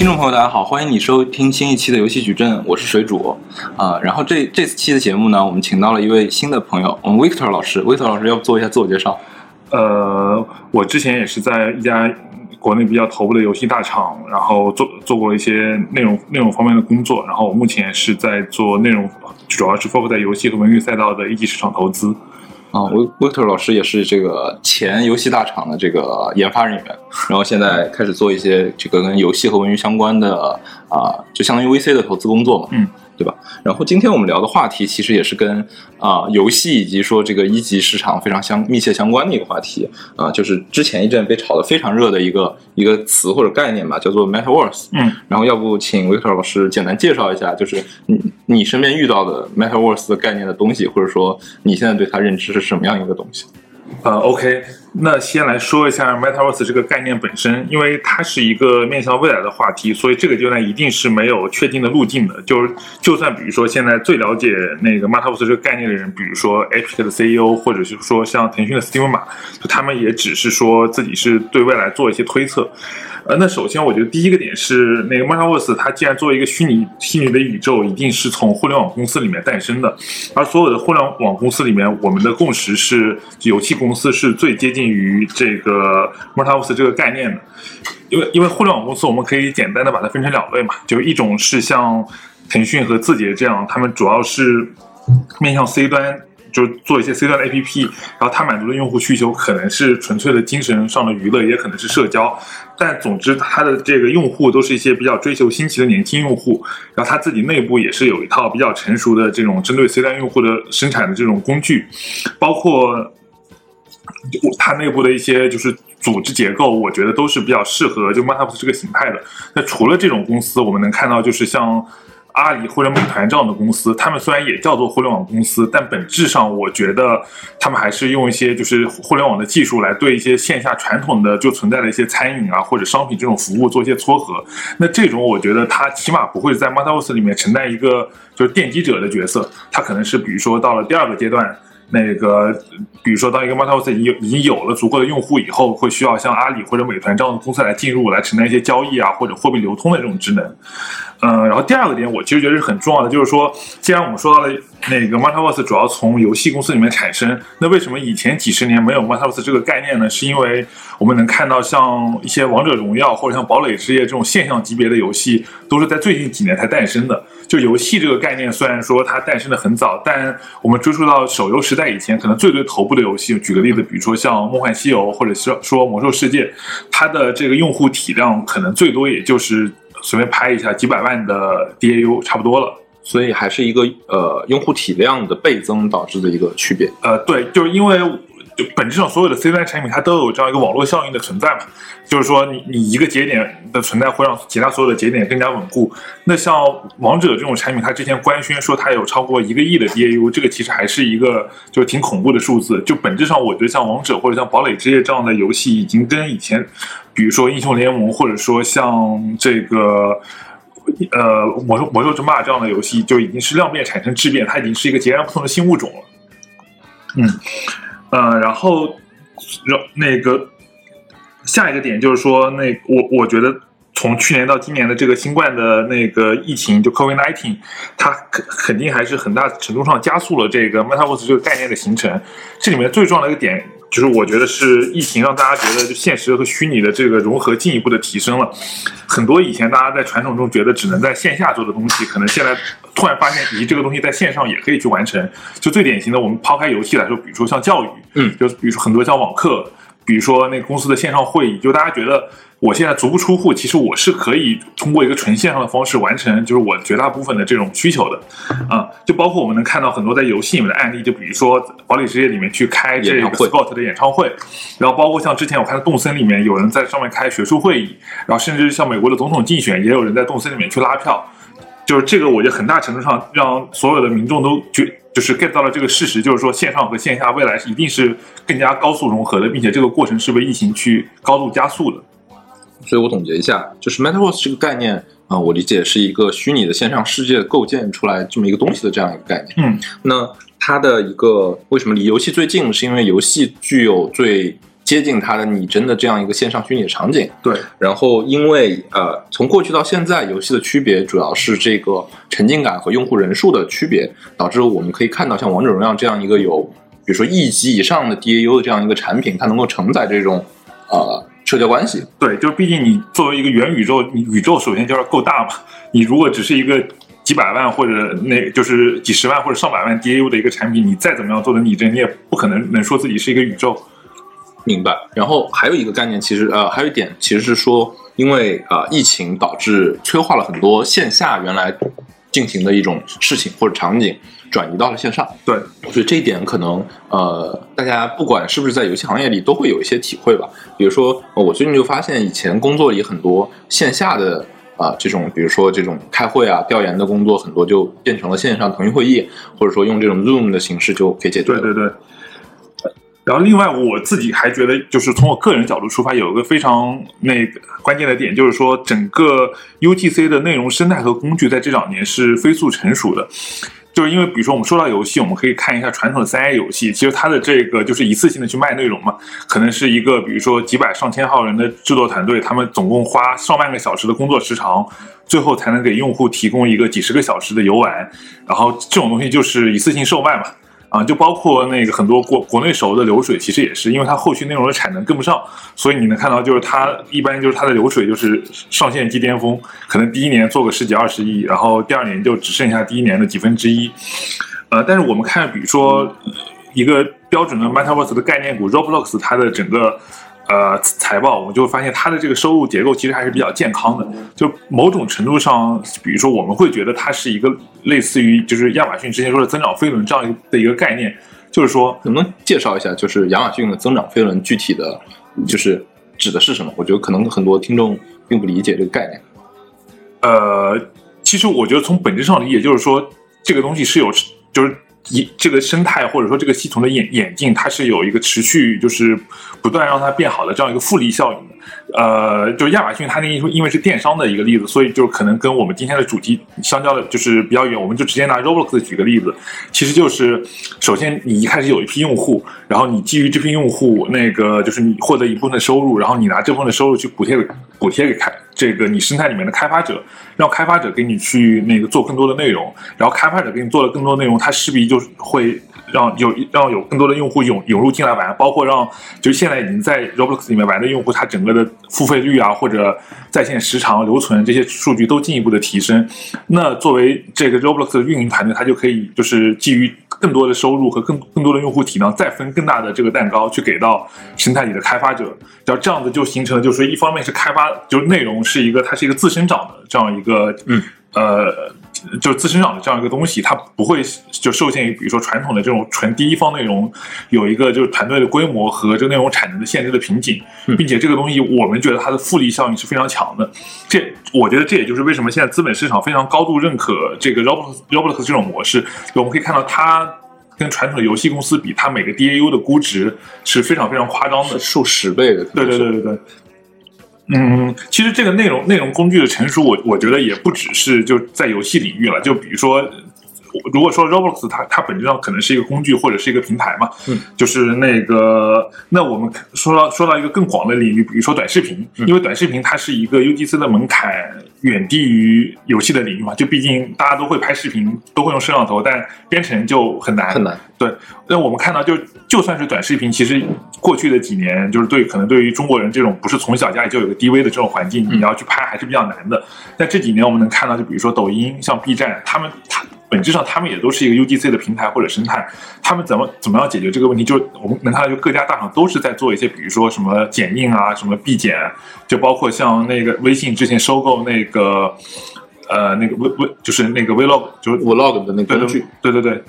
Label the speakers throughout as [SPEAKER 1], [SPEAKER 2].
[SPEAKER 1] 听众朋友，大家好，欢迎你收听新一期的游戏矩阵，我是水煮啊、然后这这次期的节目呢，我们请到了一位新的朋友，我们 Victor 老师，Victor 老师要做一下自我介绍？
[SPEAKER 2] 呃，我之前也是在一家国内比较头部的游戏大厂，然后做做过一些内容内容方面的工作，然后我目前是在做内容，主要是 focus 在游戏和文娱赛道的一级市场投资。
[SPEAKER 1] 啊，Victor 老师也是这个前游戏大厂的这个研发人员，然后现在开始做一些这个跟游戏和文娱相关的啊、就相当于 VC 的投资工作嘛，
[SPEAKER 2] 嗯，
[SPEAKER 1] 对吧？然后今天我们聊的话题其实也是跟啊、游戏以及说这个一级市场非常相密切相关的一个话题啊、就是之前一阵被炒得非常热的一个一个词或者概念吧，叫做 Metaverse。
[SPEAKER 2] 嗯，
[SPEAKER 1] 然后要不请 Victor 老师简单介绍一下，就是你你身边遇到的 Metaverse 的概念的东西，或者说你现在对它认知是什么样一个东西？
[SPEAKER 2] 呃，OK，那先来说一下 Metaverse 这个概念本身，因为它是一个面向未来的话题，所以这个阶段一定是没有确定的路径的。就是就算比如说现在最了解那个 Metaverse 这个概念的人，比如说 Epic 的 CEO，或者是说像腾讯的 Steve 马，就他们也只是说自己是对未来做一些推测。呃，那首先我觉得第一个点是，那个 Metaverse 它既然作为一个虚拟虚拟的宇宙，一定是从互联网公司里面诞生的。而所有的互联网公司里面，我们的共识是，游戏公司是最接近于这个 Metaverse 这个概念的。因为因为互联网公司，我们可以简单的把它分成两类嘛，就一种是像腾讯和字节这样，他们主要是面向 C 端。就做一些 C 端的 APP，然后它满足的用户需求可能是纯粹的精神上的娱乐，也可能是社交。但总之，它的这个用户都是一些比较追求新奇的年轻用户，然后它自己内部也是有一套比较成熟的这种针对 C 端用户的生产的这种工具，包括它内部的一些就是组织结构，我觉得都是比较适合就 Metaus 这个形态的。那除了这种公司，我们能看到就是像。阿里或者美团这样的公司，他们虽然也叫做互联网公司，但本质上我觉得他们还是用一些就是互联网的技术来对一些线下传统的就存在的一些餐饮啊或者商品这种服务做一些撮合。那这种我觉得它起码不会在 Metaus 里面承担一个就是奠基者的角色，它可能是比如说到了第二个阶段。那个，比如说，当一个 Metaverse 已经已经有了足够的用户以后，会需要像阿里或者美团这样的公司来进入，来承担一些交易啊或者货币流通的这种职能。嗯，然后第二个点，我其实觉得是很重要的，就是说，既然我们说到了那个 Metaverse 主要从游戏公司里面产生，那为什么以前几十年没有 Metaverse 这个概念呢？是因为我们能看到像一些王者荣耀或者像堡垒之夜这种现象级别的游戏，都是在最近几年才诞生的。就游戏这个概念，虽然说它诞生的很早，但我们追溯到手游时代以前，可能最最头部的游戏，举个例子，比如说像《梦幻西游》或者是说《魔兽世界》，它的这个用户体量可能最多也就是随便拍一下几百万的 DAU 差不多了。
[SPEAKER 1] 所以还是一个呃用户体量的倍增导致的一个区别。
[SPEAKER 2] 呃，对，就是因为本质上所有的 C 端产品它都有这样一个网络效应的存在嘛，就是说你你一个节点的存在会让其他所有的节点更加稳固。那像王者这种产品，它之前官宣说它有超过一个亿的 DAU，这个其实还是一个就是挺恐怖的数字。就本质上，我觉得像王者或者像堡垒之夜这样的游戏，已经跟以前比如说英雄联盟或者说像这个。呃，魔兽魔兽争霸这样的游戏就已经是量变产生质变，它已经是一个截然不同的新物种了。嗯，呃，然后，然那个下一个点就是说，那我我觉得从去年到今年的这个新冠的那个疫情，就 COVID nineteen，它肯肯定还是很大程度上加速了这个 Metaverse 这个概念的形成。这里面最重要的一个点。就是我觉得是疫情让大家觉得就现实和虚拟的这个融合进一步的提升了，很多以前大家在传统中觉得只能在线下做的东西，可能现在突然发现，咦，这个东西在线上也可以去完成。就最典型的，我们抛开游戏来说，比如说像教育，
[SPEAKER 1] 嗯，
[SPEAKER 2] 就比如说很多像网课，比如说那个公司的线上会议，就大家觉得我现在足不出户，其实我是可以通过一个纯线上的方式完成，就是我绝大部分的这种需求的，啊、就包括我们能看到很多在游戏里面的案例，就比如说《堡垒之夜》里面去开这个
[SPEAKER 1] 演唱会。
[SPEAKER 2] Scott 的演唱会，然后包括像之前我看到动森里面有人在上面开学术会议，然后甚至像美国的总统竞选，也有人在动森里面去拉票，就是这个，我觉得很大程度上让所有的民众都觉就是 get 到了这个事实，就是说线上和线下未来是一定是更加高速融合的，并且这个过程是被疫情去高度加速的。
[SPEAKER 1] 所以我总结一下，就是 Metaverse 这个概念啊、我理解是一个虚拟的线上世界构建出来这么一个东西的这样一个概念。
[SPEAKER 2] 嗯，
[SPEAKER 1] 那它的一个为什么离游戏最近，是因为游戏具有最接近它的拟真的这样一个线上虚拟的场景。
[SPEAKER 2] 对，
[SPEAKER 1] 然后因为呃，从过去到现在，游戏的区别主要是这个沉浸感和用户人数的区别，导致我们可以看到像王者荣耀这样一个有，比如说亿级以上的 DAU 的这样一个产品，它能够承载这种呃社交关系。
[SPEAKER 2] 对，就是毕竟你作为一个元宇宙，你宇宙首先就要够大嘛。你如果只是一个几百万或者那就是几十万或者上百万 DAU 的一个产品，你再怎么样做的拟真，你也不可能能说自己是一个宇宙。
[SPEAKER 1] 明白。然后还有一个概念，其实呃，还有一点其实是说，因为呃疫情导致催化了很多线下原来进行的一种事情或者场景，转移到了线上。
[SPEAKER 2] 对，
[SPEAKER 1] 所以这一点可能呃，大家不管是不是在游戏行业里，都会有一些体会吧。比如说，呃我最近就发现，以前工作里很多线下的啊、这种，比如说这种开会啊、调研的工作，很多就变成了线上腾讯会议，或者说用这种 Zoom 的形式就可以解决。
[SPEAKER 2] 对对对。然后，另外我自己还觉得，就是从我个人角度出发，有一个非常那个关键的点，就是说整个 UGC 的内容生态和工具在这两年是飞速成熟的。就是因为，比如说我们说到游戏，我们可以看一下传统的三 A 游戏，其实它的这个就是一次性的去卖内容嘛，可能是一个比如说几百上千号人的制作团队，他们总共花上万个小时的工作时长，最后才能给用户提供一个几十个小时的游玩，然后这种东西就是一次性售卖嘛。啊，就包括那个很多国国内手游的流水，其实也是因为它后续内容的产能跟不上，所以你能看到就是它一般就是它的流水就是上线即巅峰，可能第一年做个十几二十亿，然后第二年就只剩下第一年的几分之一。呃，但是我们看，比如说一个标准的 Metaverse 的概念股 Roblox，它的整个呃财报，我们就会发现它的这个收入结构其实还是比较健康的。就某种程度上，比如说我们会觉得它是一个类似于就是亚马逊之前说的增长飞轮这样的一个概念，就是说
[SPEAKER 1] 能不能介绍一下，就是亚马逊的增长飞轮具体的就是指的是什么？我觉得可能很多听众并不理解这个概念。
[SPEAKER 2] 呃，其实我觉得从本质上理解，就是说这个东西是有，就是一这个生态或者说这个系统的演演进，它是有一个持续，就是不断让它变好的这样一个复利效应的。呃，就亚马逊它那因因为是电商的一个例子，所以就可能跟我们今天的主题相交的就是比较远。我们就直接拿 Roblox 举个例子，其实就是首先你一开始有一批用户，然后你基于这批用户那个就是你获得一部分的收入，然后你拿这部分的收入去补贴给补贴给开这个你生态里面的开发者，让开发者给你去那个做更多的内容，然后开发者给你做了更多的内容，它势必就会让有让有更多的用户涌涌入进来玩，包括让就现在已经在 Roblox 里面玩的用户，他整个的付费率啊或者在线时长、留存这些数据都进一步的提升。那作为这个 Roblox 的运营团队，它就可以就是基于更多的收入和更更多的用户体量，再分更大的这个蛋糕去给到生态里的开发者。然后这样子就形成了，就是说一方面是开发，就是内容是一个它是一个自生长的这样一个
[SPEAKER 1] 嗯
[SPEAKER 2] 呃。就自生长的这样一个东西，它不会就受限于比如说传统的这种纯第一方内容有一个就是团队的规模和这个内容产能的限制的瓶颈，并且这个东西我们觉得它的复利效应是非常强的。这我觉得这也就是为什么现在资本市场非常高度认可这个 Roblox Roblox 这种模式。我们可以看到它跟传统的游戏公司比，它每个 DAU 的估值是非常非常夸张的，
[SPEAKER 1] 数十倍的，
[SPEAKER 2] 对对对对对。嗯，其实这个内容内容工具的成熟，我我觉得也不只是就在游戏领域了。就比如说，如果说 Roblox 它它本质上可能是一个工具或者是一个平台嘛，
[SPEAKER 1] 嗯，
[SPEAKER 2] 就是那个那我们说到说到一个更广的领域，比如说短视频，因为短视频它是一个 UGC 的门槛远低于游戏的领域嘛，就毕竟大家都会拍视频，都会用摄像头，但编程就很难
[SPEAKER 1] 很难。
[SPEAKER 2] 对，那我们看到就就算是短视频，其实过去的几年，就是对可能对于中国人这种不是从小家里就有个 DV 的这种环境，你要去拍还是比较难的。但这几年我们能看到，就比如说抖音、像 B 站，他们它本质上他们也都是一个 UGC 的平台或者生态，他们怎么怎么样解决这个问题？就是我们能看到，就各家大厂都是在做一些，比如说什么剪映啊，什么必剪，就包括像那个微信之前收购那个呃那个 v v 就是那个 Vlog，就是
[SPEAKER 1] Vlog 的那个
[SPEAKER 2] 对
[SPEAKER 1] 工具，
[SPEAKER 2] 对对对，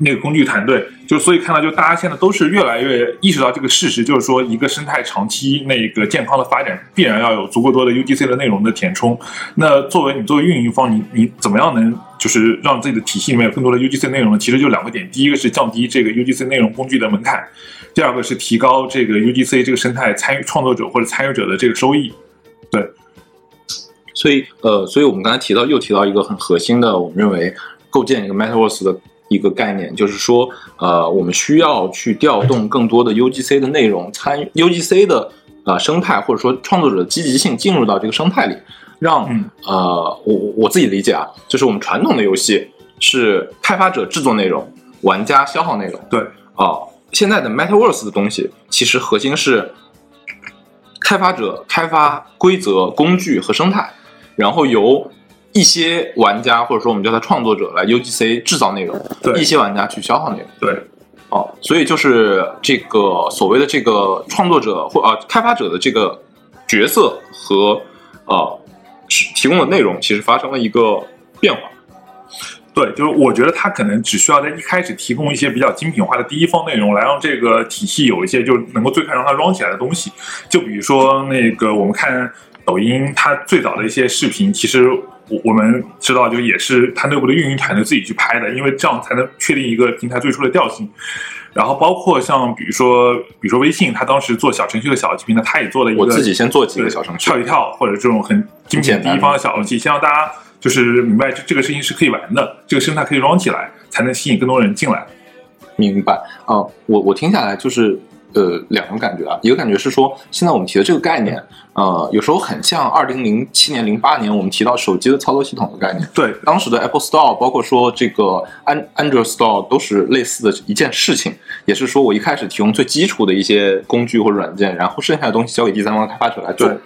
[SPEAKER 2] 那个工具团队，就所以看到，就大家现在都是越来越意识到这个事实，就是说一个生态长期那个健康的发展，必然要有足够多的 UGC 的内容的填充。那作为你作为运营方，你你怎么样能就是让自己的体系里面有更多的 UGC 内容呢？其实就两个点，第一个是降低这个 UGC 内容工具的门槛，第二个是提高这个 UGC 这个生态参与创作者或者参与者的这个收益。对，
[SPEAKER 1] 所以呃，所以我们刚才提到又提到一个很核心的，我们认为构建一个 Metaverse 的一个概念，就是说，呃，我们需要去调动更多的 UGC 的内容参与 UGC 的呃生态，或者说创作者的积极性进入到这个生态里，让、
[SPEAKER 2] 嗯。
[SPEAKER 1] 呃我我自己理解啊，就是我们传统的游戏是开发者制作内容，玩家消耗内容，
[SPEAKER 2] 对，
[SPEAKER 1] 啊、现在的 MetaVerse 的东西其实核心是开发者开发规则、工具和生态，然后由一些玩家或者说我们叫他创作者来 UGC 制造内容，
[SPEAKER 2] 对
[SPEAKER 1] 一些玩家去消耗内容。
[SPEAKER 2] 对，
[SPEAKER 1] 哦，所以就是这个所谓的这个创作者或呃开发者的这个角色和呃提供的内容，其实发生了一个变化。
[SPEAKER 2] 对，就是我觉得他可能只需要在一开始提供一些比较精品化的第一方内容，来让这个体系有一些就能够最快让它 run 起来的东西。就比如说那个我们看抖音，它最早的一些视频，其实我我们知道，就也是它内部的运营团队自己去拍的，因为这样才能确定一个平台最初的调性。然后包括像比如说，比如说微信，它当时做小程序的小游戏平台，它也做了一个
[SPEAKER 1] 我自己先做几个小程序
[SPEAKER 2] 跳，一跳，或者这种很精品的第一方的小游戏，先让大家就是明白这这个事情是可以玩的，这个生态可以 run 起来，才能吸引更多人进来。
[SPEAKER 1] 明白啊、我我听下来就是呃两个感觉啊，一个感觉是说，现在我们提的这个概念，呃，有时候很像二零零七年、零八年我们提到手机的操作系统的概念。
[SPEAKER 2] 对
[SPEAKER 1] 当时的 Apple Store，包括说这个安 Android Store 都是类似的一件事情，也是说我一开始提供最基础的一些工具或者软件，然后剩下的东西交给第三方开发者来做。
[SPEAKER 2] 对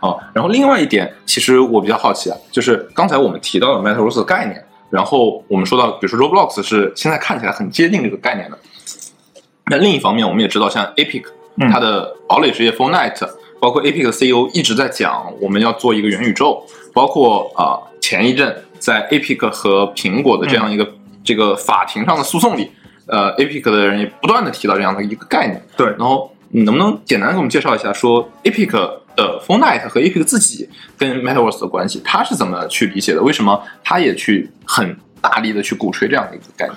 [SPEAKER 1] 啊，然后另外一点，其实我比较好奇啊，就是刚才我们提到的 Metaverse 的概念，然后我们说到，比如说 Roblox 是现在看起来很接近这个概念的。那另一方面，我们也知道，像 Epic
[SPEAKER 2] 嗯
[SPEAKER 1] 它的堡垒职业 Fortnite，包括 Epic 的 CEO 一直在讲，我们要做一个元宇宙，包括啊、前一阵在 Epic 和苹果的这样一个、这个法庭上的诉讼里，呃，Epic 的人也不断的提到这样的一个概念。
[SPEAKER 2] 对
[SPEAKER 1] 然后你能不能简单给我们介绍一下，说 Epic 的 Fortnite 和 Epic 自己跟 Metaverse 的关系，他是怎么去理解的？为什么他也去很大力的去鼓吹这样的一个概念？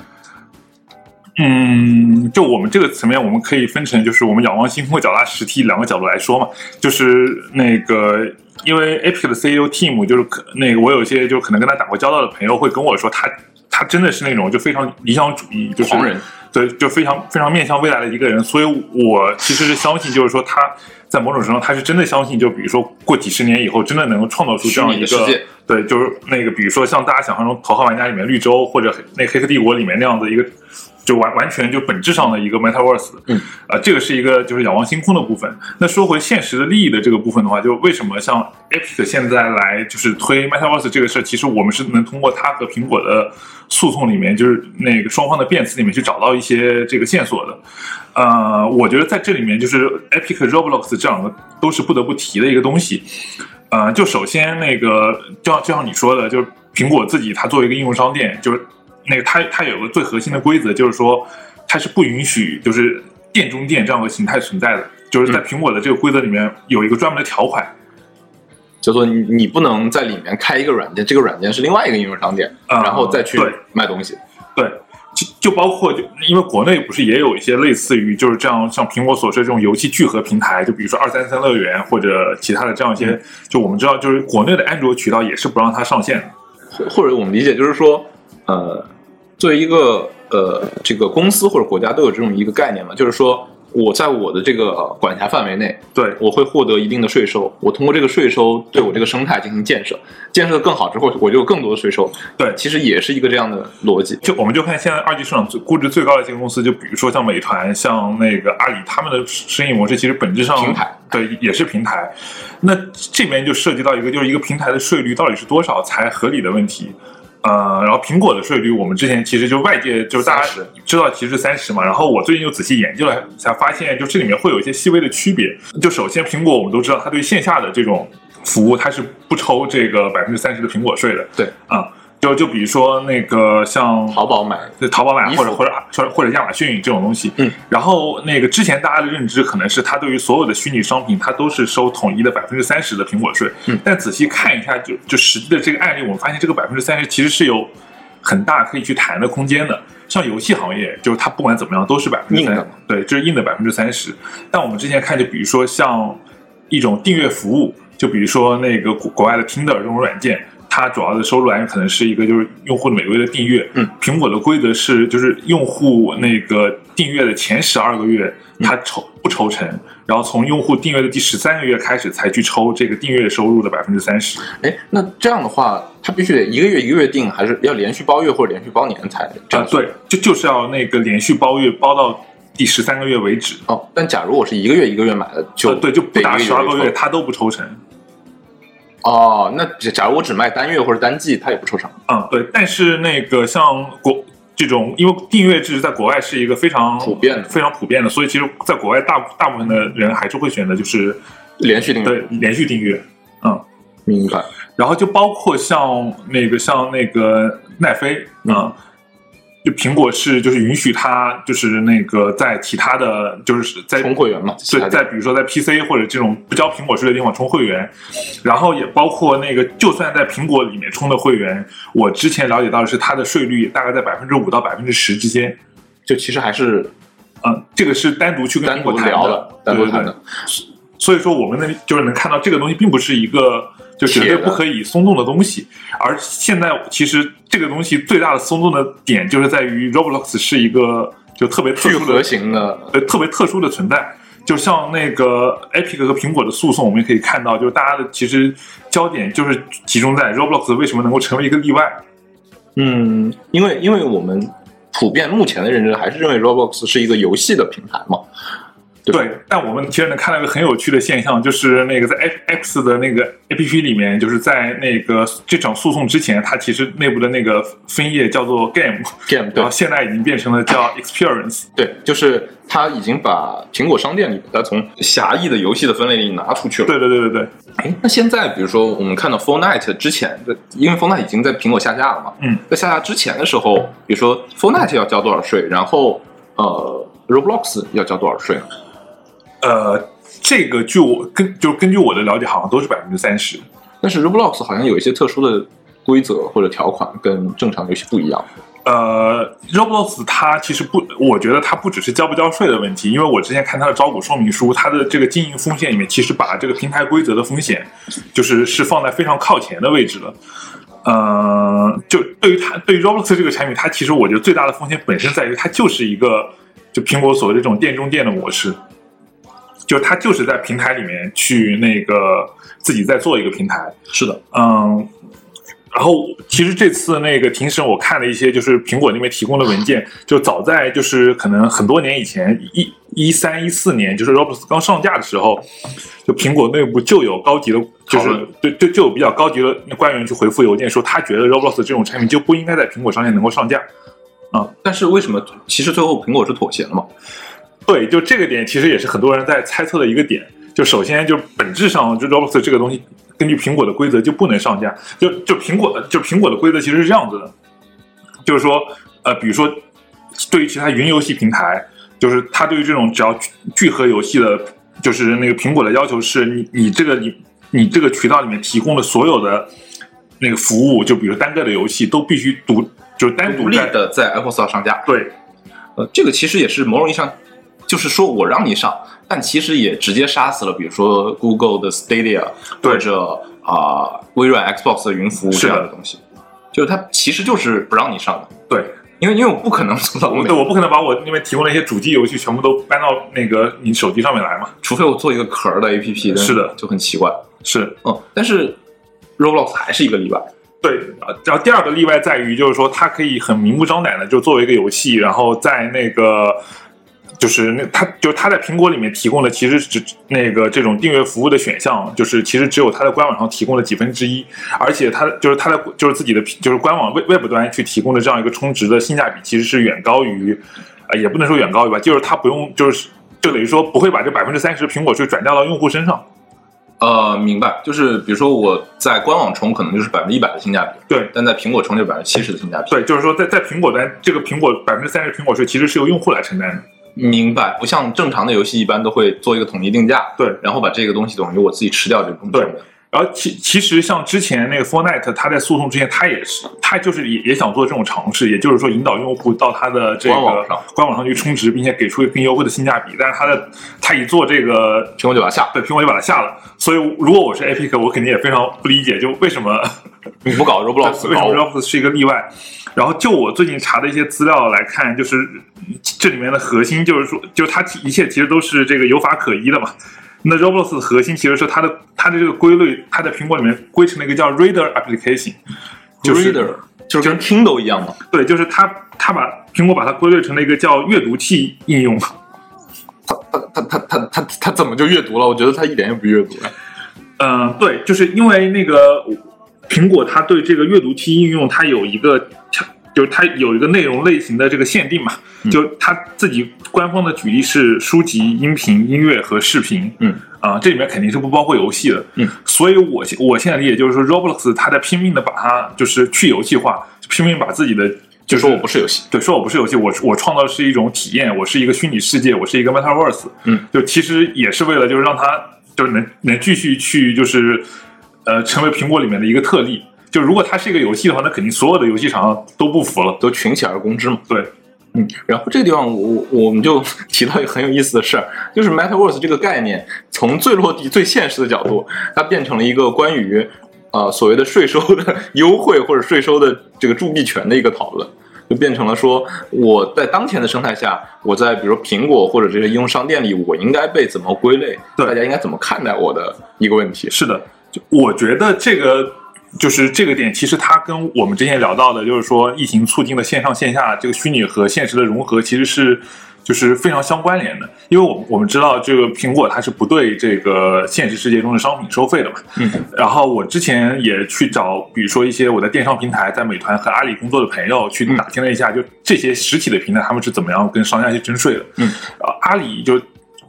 [SPEAKER 2] 嗯，就我们这个层面，我们可以分成就是我们仰望星空和脚踏实地两个角度来说嘛。就是那个，因为 Epic 的 CEO Team 就是可那个，我有一些就可能跟他打过交道的朋友会跟我说，他他真的是那种就非常理想主义，就是对，就非常非常面向未来的一个人。所以我其实是相信，就是说他在某种程度上，他是真的相信，就比如说过几十年以后，真的能够创造出这样一个对，就是那个，比如说像大家想象中《头号玩家》里面绿洲，或者那《黑客帝国》里面那样的一个，就完完全就本质上的一个 MetaVerse。
[SPEAKER 1] 嗯，
[SPEAKER 2] 呃，这个是一个就是仰望星空的部分。那说回现实的利益的这个部分的话，就为什么像 Epic 现在来就是推 MetaVerse 这个事儿，其实我们是能通过它和苹果的诉讼里面，就是那个双方的辩词里面去找到一些这个线索的。呃，我觉得在这里面就是 Epic 和 Roblox 这两个都是不得不提的一个东西。呃，就首先那个，就像就像你说的，就是苹果自己它作为一个应用商店，就是那个它它有个最核心的规则，就是说它是不允许就是店中店这样的形态存在的，就是在苹果的这个规则里面有一个专门的条款，
[SPEAKER 1] 叫做你你不能在里面开一个软件，这个软件是另外一个应用商店，
[SPEAKER 2] 啊
[SPEAKER 1] 然后再去卖东西。
[SPEAKER 2] 对，就就包括就因为国内不是也有一些类似于就是这样像苹果所说的这种游戏聚合平台，就比如说二三三乐园或者其他的这样一些，就我们知道就是国内的安卓渠道也是不让它上线的。
[SPEAKER 1] 或或者我们理解就是说，呃，作为一个呃这个公司或者国家都有这种一个概念嘛，就是说我在我的这个管辖范围内，
[SPEAKER 2] 对，
[SPEAKER 1] 我会获得一定的税收，我通过这个税收对我这个生态进行建设，建设的更好之后，我就有更多的税收。
[SPEAKER 2] 对
[SPEAKER 1] 其实也是一个这样的逻辑。
[SPEAKER 2] 就我们就看现在二级市场最估值最高的一些公司，就比如说像美团、像那个阿里，他们的生意模式其实本质上
[SPEAKER 1] 平台
[SPEAKER 2] 对也是平台。那这边就涉及到一个，就是一个平台的税率到底是多少才合理的问题。呃，然后苹果的税率，我们之前其实就外界就是大家知道其实是三十嘛，然后我最近又仔细研究了，才发现就这里面会有一些细微的区别。就首先，苹果我们都知道，它对线下的这种服务，它是不抽这个百分之三十的苹果税的。
[SPEAKER 1] 对
[SPEAKER 2] 啊，就就比如说那个像
[SPEAKER 1] 淘宝买
[SPEAKER 2] 对淘宝买或者或者或者或者亚马逊这种东西，
[SPEAKER 1] 嗯，
[SPEAKER 2] 然后那个之前大家的认知可能是它对于所有的虚拟商品，它都是收统一的百分之三十的苹果税，
[SPEAKER 1] 嗯，
[SPEAKER 2] 但仔细看一下就就实际的这个案例，我们发现这个百分之三十其实是有很大可以去谈的空间的。像游戏行业，就是它不管怎么样都是百分之三
[SPEAKER 1] 硬的，
[SPEAKER 2] 对，这是硬的百分之三十。但我们之前看，就比如说像一种订阅服务，就比如说那个国国外的 Tinder 这种软件，它它主要的收入来源可能是一个就是用户的每个月的订阅。
[SPEAKER 1] 嗯，
[SPEAKER 2] 苹果的规则是就是用户那个订阅的前十二个月，它抽不抽成，然后从用户订阅的第十三个月开始才去抽这个订阅收入的百分之三十。
[SPEAKER 1] 哎，那这样的话，他必须得一个月一个月定，还是要连续包月或者连续包年才这
[SPEAKER 2] 啊？对，就就是要那个连续包月包到第十三个月为止。
[SPEAKER 1] 哦，但假如我是一个月一个月买的，就、
[SPEAKER 2] 呃，对，就不达
[SPEAKER 1] 得一
[SPEAKER 2] 十二个月，
[SPEAKER 1] 一抽
[SPEAKER 2] 它都不抽成。
[SPEAKER 1] 哦，那假假如我只卖单月或者单季，它也不抽成。
[SPEAKER 2] 嗯，对，但是那个像国这种，因为订阅制在国外是一个非常
[SPEAKER 1] 普遍的
[SPEAKER 2] 非常普遍的，所以其实在国外大大部分的人还是会选择就是
[SPEAKER 1] 连续订阅，
[SPEAKER 2] 对连续订阅。嗯，
[SPEAKER 1] 明白。
[SPEAKER 2] 然后就包括像那个像那个奈飞啊、就苹果是就是允许它就是那个在其他的就是在
[SPEAKER 1] 充会员嘛，其
[SPEAKER 2] 对，在比如说在 PC 或者这种不交苹果税的地方充会员，然后也包括那个，就算在苹果里面充的会员，我之前了解到的是它的税率大概在百分之五到百分之十之间。
[SPEAKER 1] 就其实还是
[SPEAKER 2] 嗯，这个是单独去跟苹果谈
[SPEAKER 1] 的，单独
[SPEAKER 2] 对对对
[SPEAKER 1] 谈的。。
[SPEAKER 2] 所以说，我们呢就是能看到这个东西并不是一个就绝对不可以松动的东西，而现在其实这个东西最大的松动的点就是在于 Roblox 是一个就特别特殊的
[SPEAKER 1] 型的，
[SPEAKER 2] 呃特别特殊的存在。就像那个 Epic 和苹果的诉讼，我们也可以看到，就是大家的其实焦点就是集中在 Roblox 为什么能够成为一个例外。
[SPEAKER 1] 嗯，因为因为我们普遍目前的认知还是认为 Roblox 是一个游戏的平台嘛，对
[SPEAKER 2] 对，但我们其实能看到一个很有趣的现象，就是那个在 X 的那个 APP 里面，就是在那个这场诉讼之前，它其实内部的那个分页叫做
[SPEAKER 1] Game，game 对
[SPEAKER 2] 然后现在已经变成了叫 Experience。
[SPEAKER 1] 对，就是它已经把苹果商店里它从狭义的游戏的分类里拿出去了。
[SPEAKER 2] 对对对对对，
[SPEAKER 1] 哎，那现在比如说我们看到 Fortnite 之前的，因为 Fortnite 已经在苹果下架了嘛，
[SPEAKER 2] 嗯，
[SPEAKER 1] 在下架之前的时候，比如说 Fortnite 要交多少税，然后呃 Roblox 要交多少税呢？
[SPEAKER 2] 呃，这个据我根就根据我的了解，好像都是百分之三十。
[SPEAKER 1] 但是 Roblox 好像有一些特殊的规则或者条款，跟正常游戏不一样。
[SPEAKER 2] 呃，Roblox 它其实不，我觉得它不只是交不交税的问题，因为我之前看它的招股说明书，它的这个经营风险里面，其实把这个平台规则的风险，就是是放在非常靠前的位置了。呃，就对于它对于 Roblox 这个产品，它其实我觉得最大的风险本身在于它就是一个就苹果所谓的这种店中店的模式，就他就是在平台里面去那个自己在做一个平台，
[SPEAKER 1] 是的，
[SPEAKER 2] 嗯，然后其实这次那个庭审，我看了一些就是苹果那边提供的文件，就早在就是可能很多年以前，一一三一四年，就是 Roblox 刚上架的时候，就苹果内部就有高级的，就是对对，就有比较高级的官员去回复邮件说，他觉得 Roblox 这种产品就不应该在苹果商店能够上架。
[SPEAKER 1] 啊但是为什么其实最后苹果是妥协了嘛？
[SPEAKER 2] 对，就这个点其实也是很多人在猜测的一个点。就首先就本质上，就 Roblox 这个东西，根据苹果的规则就不能上架。就就苹果的就苹果的规则其实是这样子的，就是说，呃，比如说对于其他云游戏平台，就是它对于这种只要聚聚合游戏的，就是那个苹果的要求是你你这个你你这个渠道里面提供的所有的那个服务，就比如单个的游戏都必须独就是单
[SPEAKER 1] 独立的在 Apple Store 上架，
[SPEAKER 2] 对
[SPEAKER 1] 呃，这个其实也是某种意义上，就是说我让你上，但其实也直接杀死了，比如说 Google 的 Stadia
[SPEAKER 2] 对。
[SPEAKER 1] 或者啊、微软 Xbox 的云服务
[SPEAKER 2] 是的
[SPEAKER 1] 这样的东西，就是它其实就是不让你上的，
[SPEAKER 2] 对。
[SPEAKER 1] 因为因为我不可能做到欧美
[SPEAKER 2] 对，，我不可能把我那边提供的一些主机游戏全部都搬到那个你手机上面来嘛。
[SPEAKER 1] 除非我做一个壳儿的 APP，
[SPEAKER 2] 是的。
[SPEAKER 1] 就很奇怪，
[SPEAKER 2] 是。
[SPEAKER 1] 嗯，但是 Roblox 还是一个例外，
[SPEAKER 2] 对，呃然后第二个例外在于，就是说它可以很明目张胆的就作为一个游戏，然后在那个。就是那它就是它在苹果里面提供的，其实只那个这种订阅服务的选项，就是其实只有它的官网上提供了几分之一，而且它就是它的就是自己的就是官网 Web Web 端去提供的这样一个充值的性价比，其实是远高于，呃，也不能说远高于吧，就是它不用就是就等于说不会把这百分之三十苹果税转嫁到用户身上。
[SPEAKER 1] 呃，明白，就是比如说我在官网充可能就是百分之一百的性价比，
[SPEAKER 2] 对，
[SPEAKER 1] 但在苹果充就百分之七十的性价比，
[SPEAKER 2] 对，就是说在在苹果端，这个苹果百分之三十苹果税其实是由用户来承担的。
[SPEAKER 1] 明白，不像正常的游戏一般都会做一个统一定价，
[SPEAKER 2] 对，
[SPEAKER 1] 然后把这个东西等于我自己吃掉这部分
[SPEAKER 2] 对
[SPEAKER 1] 成本。
[SPEAKER 2] 然后其其实像之前那个 Fortnite，他在诉讼之前，他也是他就是也也想做这种尝试，也就是说引导用户到他的这个
[SPEAKER 1] 官网上
[SPEAKER 2] 去充值，并且给出一个更优惠的性价比。但是他的他一做这个，
[SPEAKER 1] 苹果就把它下，
[SPEAKER 2] 对苹果就把它下了。所以如果我是 Epic，我肯定也非常不理解，就为什么
[SPEAKER 1] 你不搞 Roblox，
[SPEAKER 2] 为什么 Roblox 是一个例外？然后就我最近查的一些资料来看，就是这里面的核心就是说，就它一切其实都是这个有法可依的嘛。那 Roblox 的核心其实是它的它的这个规律，它在苹果里面归成了一个叫 Reader Application，就是
[SPEAKER 1] Reader 就是跟 Kindle 一样嘛。
[SPEAKER 2] 对，就是它它把苹果把它归类成了一个叫阅读器应用。
[SPEAKER 1] 它它它它它它它怎么就阅读了？我觉得它一点也不阅读。
[SPEAKER 2] 嗯，对，就是因为那个苹果它对这个阅读器应用它有一个，就是它有一个内容类型的这个限定嘛，就它自己官方的举例是书籍、音频、音乐和视频。
[SPEAKER 1] 嗯
[SPEAKER 2] 啊，这里面肯定是不包括游戏的。
[SPEAKER 1] 嗯，
[SPEAKER 2] 所以我现我现在理解就是说，Roblox 它在拼命的把它就是去游戏化，拼命把自己的
[SPEAKER 1] 就说我不是游戏，
[SPEAKER 2] 对，说我不是游戏，我我创造的是一种体验，我是一个虚拟世界，我是一个 Metaverse。
[SPEAKER 1] 嗯，
[SPEAKER 2] 就其实也是为了就是让它就是能能继续去就是呃成为苹果里面的一个特例。就如果它是一个游戏的话，那肯定所有的游戏厂商都不服了。
[SPEAKER 1] 都群起而攻之嘛。
[SPEAKER 2] 对，
[SPEAKER 1] 嗯，然后这个地方我我们就提到一个很有意思的事儿，就是 Metaverse 这个概念，从最落地、最现实的角度，它变成了一个关于呃所谓的税收的优惠或者税收的这个铸币权的一个讨论，就变成了说我在当前的生态下，我在比如说苹果或者这些应用商店里，我应该被怎么归类，
[SPEAKER 2] 对
[SPEAKER 1] 大家应该怎么看待我的一个问题。
[SPEAKER 2] 是的，就我觉得这个就是这个点，其实它跟我们之前聊到的，就是说疫情促进的线上线下这个虚拟和现实的融合，其实是就是非常相关联的。因为我们我们知道，这个苹果它是不对这个现实世界中的商品收费的嘛。
[SPEAKER 1] 嗯。
[SPEAKER 2] 然后我之前也去找，比如说一些我在电商平台，在美团和阿里工作的朋友，去打听了一下，就这些实体的平台他们是怎么样跟商家去征税的。
[SPEAKER 1] 嗯。
[SPEAKER 2] 呃，阿里就。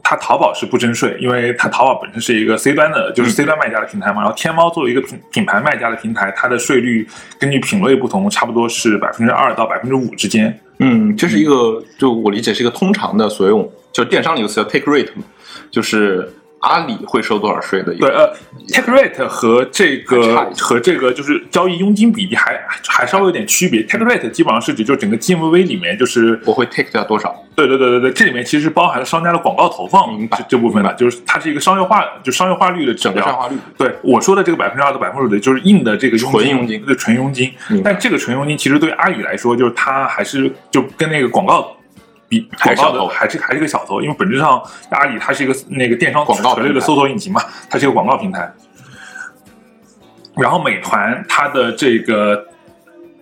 [SPEAKER 2] 它淘宝是不征税，因为它淘宝本身是一个 C 端的，就是 C 端卖家的平台嘛。然后天猫作为一个品品牌卖家的平台，它的税率根据品类不同，差不多是百分之二到百分之五之间。
[SPEAKER 1] 嗯，这是一个，就我理解是一个通常的所用，就是电商里有词叫 take rate 嘛，就是阿里会收多少税的一个。
[SPEAKER 2] 对，呃，take rate 和这个和这个就是交易佣金比例还还稍微有点区别。take rate 基本上是指就整个 GMV 里面就是
[SPEAKER 1] 我会 take 掉多少？
[SPEAKER 2] 对对对对对，这里面其实包含了商家的广告投放
[SPEAKER 1] 明白
[SPEAKER 2] 这这部分的，就是它是一个商业化，就商业化率的。
[SPEAKER 1] 整个商业化率。
[SPEAKER 2] 对我说的这个百分之二到百分之五的，就是硬的这个佣
[SPEAKER 1] 纯佣金
[SPEAKER 2] 对纯佣金但这个纯佣金其实对阿里来说，就是它还是就跟那个广告比，
[SPEAKER 1] 还是小头
[SPEAKER 2] 广告的还是还是个小头，因为本质上阿里它是一个那个电商
[SPEAKER 1] 广告平台
[SPEAKER 2] 纯粹的搜索引擎嘛，它是一个广告平台。然后美团它的这个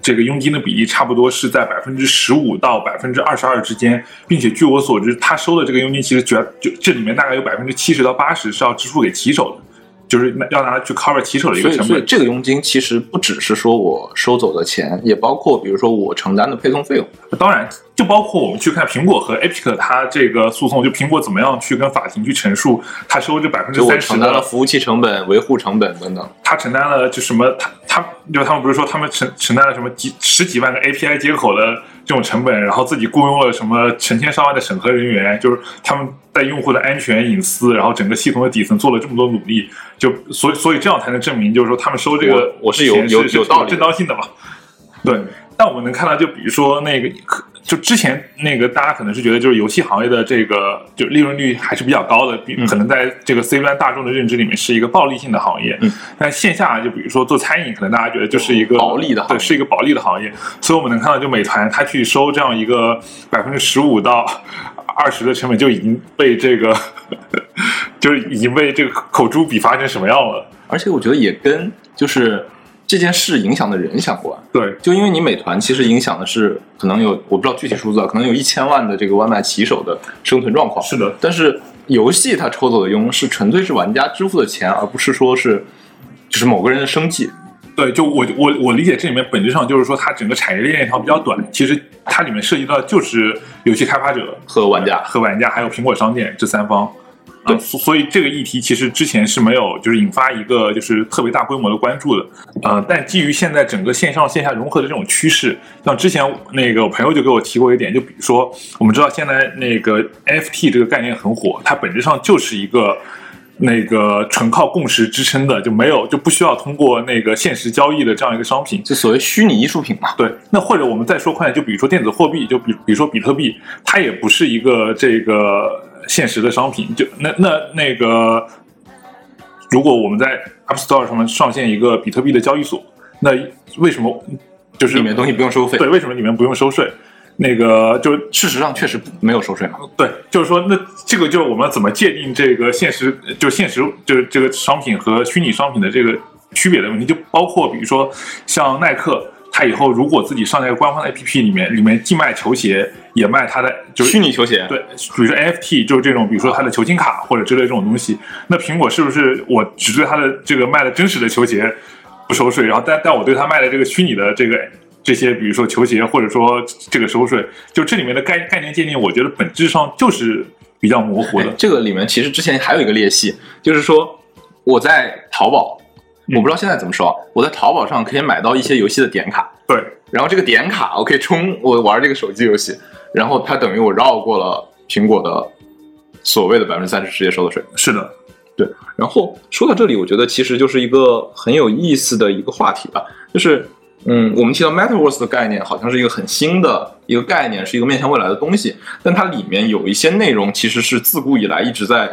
[SPEAKER 2] 这个佣金的比例差不多是在百分之十五到百分之二十二之间，并且据我所知，它收的这个佣金其实主要就这里面大概有百分之七十到八十是要支付给骑手的，就是要拿去 cover 骑手的一个成本。
[SPEAKER 1] 所以这个佣金其实不只是说我收走的钱，也包括比如说我承担的配送费用。
[SPEAKER 2] 当然，就包括我们去看苹果和 Epic 它这个诉讼，就苹果怎么样去跟法庭去陈述，他收这百分之三十
[SPEAKER 1] 承担了
[SPEAKER 2] 的，
[SPEAKER 1] 服务器成本、维护成本等等。
[SPEAKER 2] 他承担了就什么，他他就他们不是说他们承承担了什么几十几万个 API 接口的这种成本，然后自己雇佣了什么成千上万的审核人员，就是他们在用户的安全隐私，然后整个系统的底层做了这么多努力，就所以所以这样才能证明，就是说他们收这个
[SPEAKER 1] 我我是有有有道理
[SPEAKER 2] 正当性的嘛。对，但我们能看到，就比如说那个，就之前那个，大家可能是觉得就是游戏行业的这个就利润率还是比较高的，可能在这个 C 端大众的认知里面是一个暴利性的行业。
[SPEAKER 1] 嗯，
[SPEAKER 2] 但线下就比如说做餐饮，可能大家觉得就是一个
[SPEAKER 1] 暴利的
[SPEAKER 2] 是一个保利的行业。所以我们能看到，就美团它去收这样一个百分之十五到二十的成本，就已经被这个 就是已经被这个口诛笔伐成什么样了。
[SPEAKER 1] 而且我觉得也跟就是这件事影响的人相关。
[SPEAKER 2] 对，
[SPEAKER 1] 就因为你美团其实影响的是可能有我不知道具体数字啊，可能有一千万的这个外卖骑手的生存状况。
[SPEAKER 2] 是的，
[SPEAKER 1] 但是游戏它抽走的佣是纯粹是玩家支付的钱，而不是说是就是某个人的生计。
[SPEAKER 2] 对，就我我我理解这里面本质上就是说，它整个产业链条比较短，其实它里面涉及到就是游戏开发者
[SPEAKER 1] 和玩家
[SPEAKER 2] 和玩家还有苹果商店这三方。
[SPEAKER 1] 对
[SPEAKER 2] 啊，所所以这个议题其实之前是没有就是引发一个就是特别大规模的关注的，呃，但基于现在整个线上线下融合的这种趋势，像之前那个我朋友就给我提过一点，就比如说我们知道现在那个 NFT 这个概念很火，它本质上就是一个那个纯靠共识支撑的，就没有就不需要通过那个现实交易的这样一个商品，
[SPEAKER 1] 就所谓虚拟艺术品嘛。
[SPEAKER 2] 对，那或者我们再说快点，就比如说电子货币，就比比如说比特币，它也不是一个这个现实的商品。就那那那个，如果我们在 App Store 上面上线一个比特币的交易所，那为什么就是
[SPEAKER 1] 里面东西不用收费？
[SPEAKER 2] 对，为什么里面不用收税？那个就
[SPEAKER 1] 事实上确实没有收税嘛。
[SPEAKER 2] 对，就是说，那这个就是我们怎么界定这个现实，就现实就是这个商品和虚拟商品的这个区别的问题，就包括比如说像耐克，它以后如果自己上在官方的 APP 里面，里面既卖球鞋，也卖它的就是
[SPEAKER 1] 虚拟球鞋，
[SPEAKER 2] 对，比如说 NFT 就是这种，比如说它的球星卡或者之类这种东西，那苹果是不是我只对它的这个卖的真实的球鞋不收税，然后但但我对他卖的这个虚拟的这个。这些比如说球鞋，或者说这个收税，就这里面的概概念界定，我觉得本质上就是比较模糊的。
[SPEAKER 1] 这个里面其实之前还有一个裂隙，就是说我在淘宝，我不知道现在怎么说，我在淘宝上可以买到一些游戏的点卡，
[SPEAKER 2] 对，
[SPEAKER 1] 然后这个点卡我可以充我玩这个手机游戏，然后它等于我绕过了苹果的所谓的百分之三十直接收的税。
[SPEAKER 2] 是的，
[SPEAKER 1] 对。然后说到这里，我觉得其实就是一个很有意思的一个话题吧，就是。嗯，我们提到 Metaverse 的概念，好像是一个很新的一个概念，是一个面向未来的东西。但它里面有一些内容，其实是自古以来一直在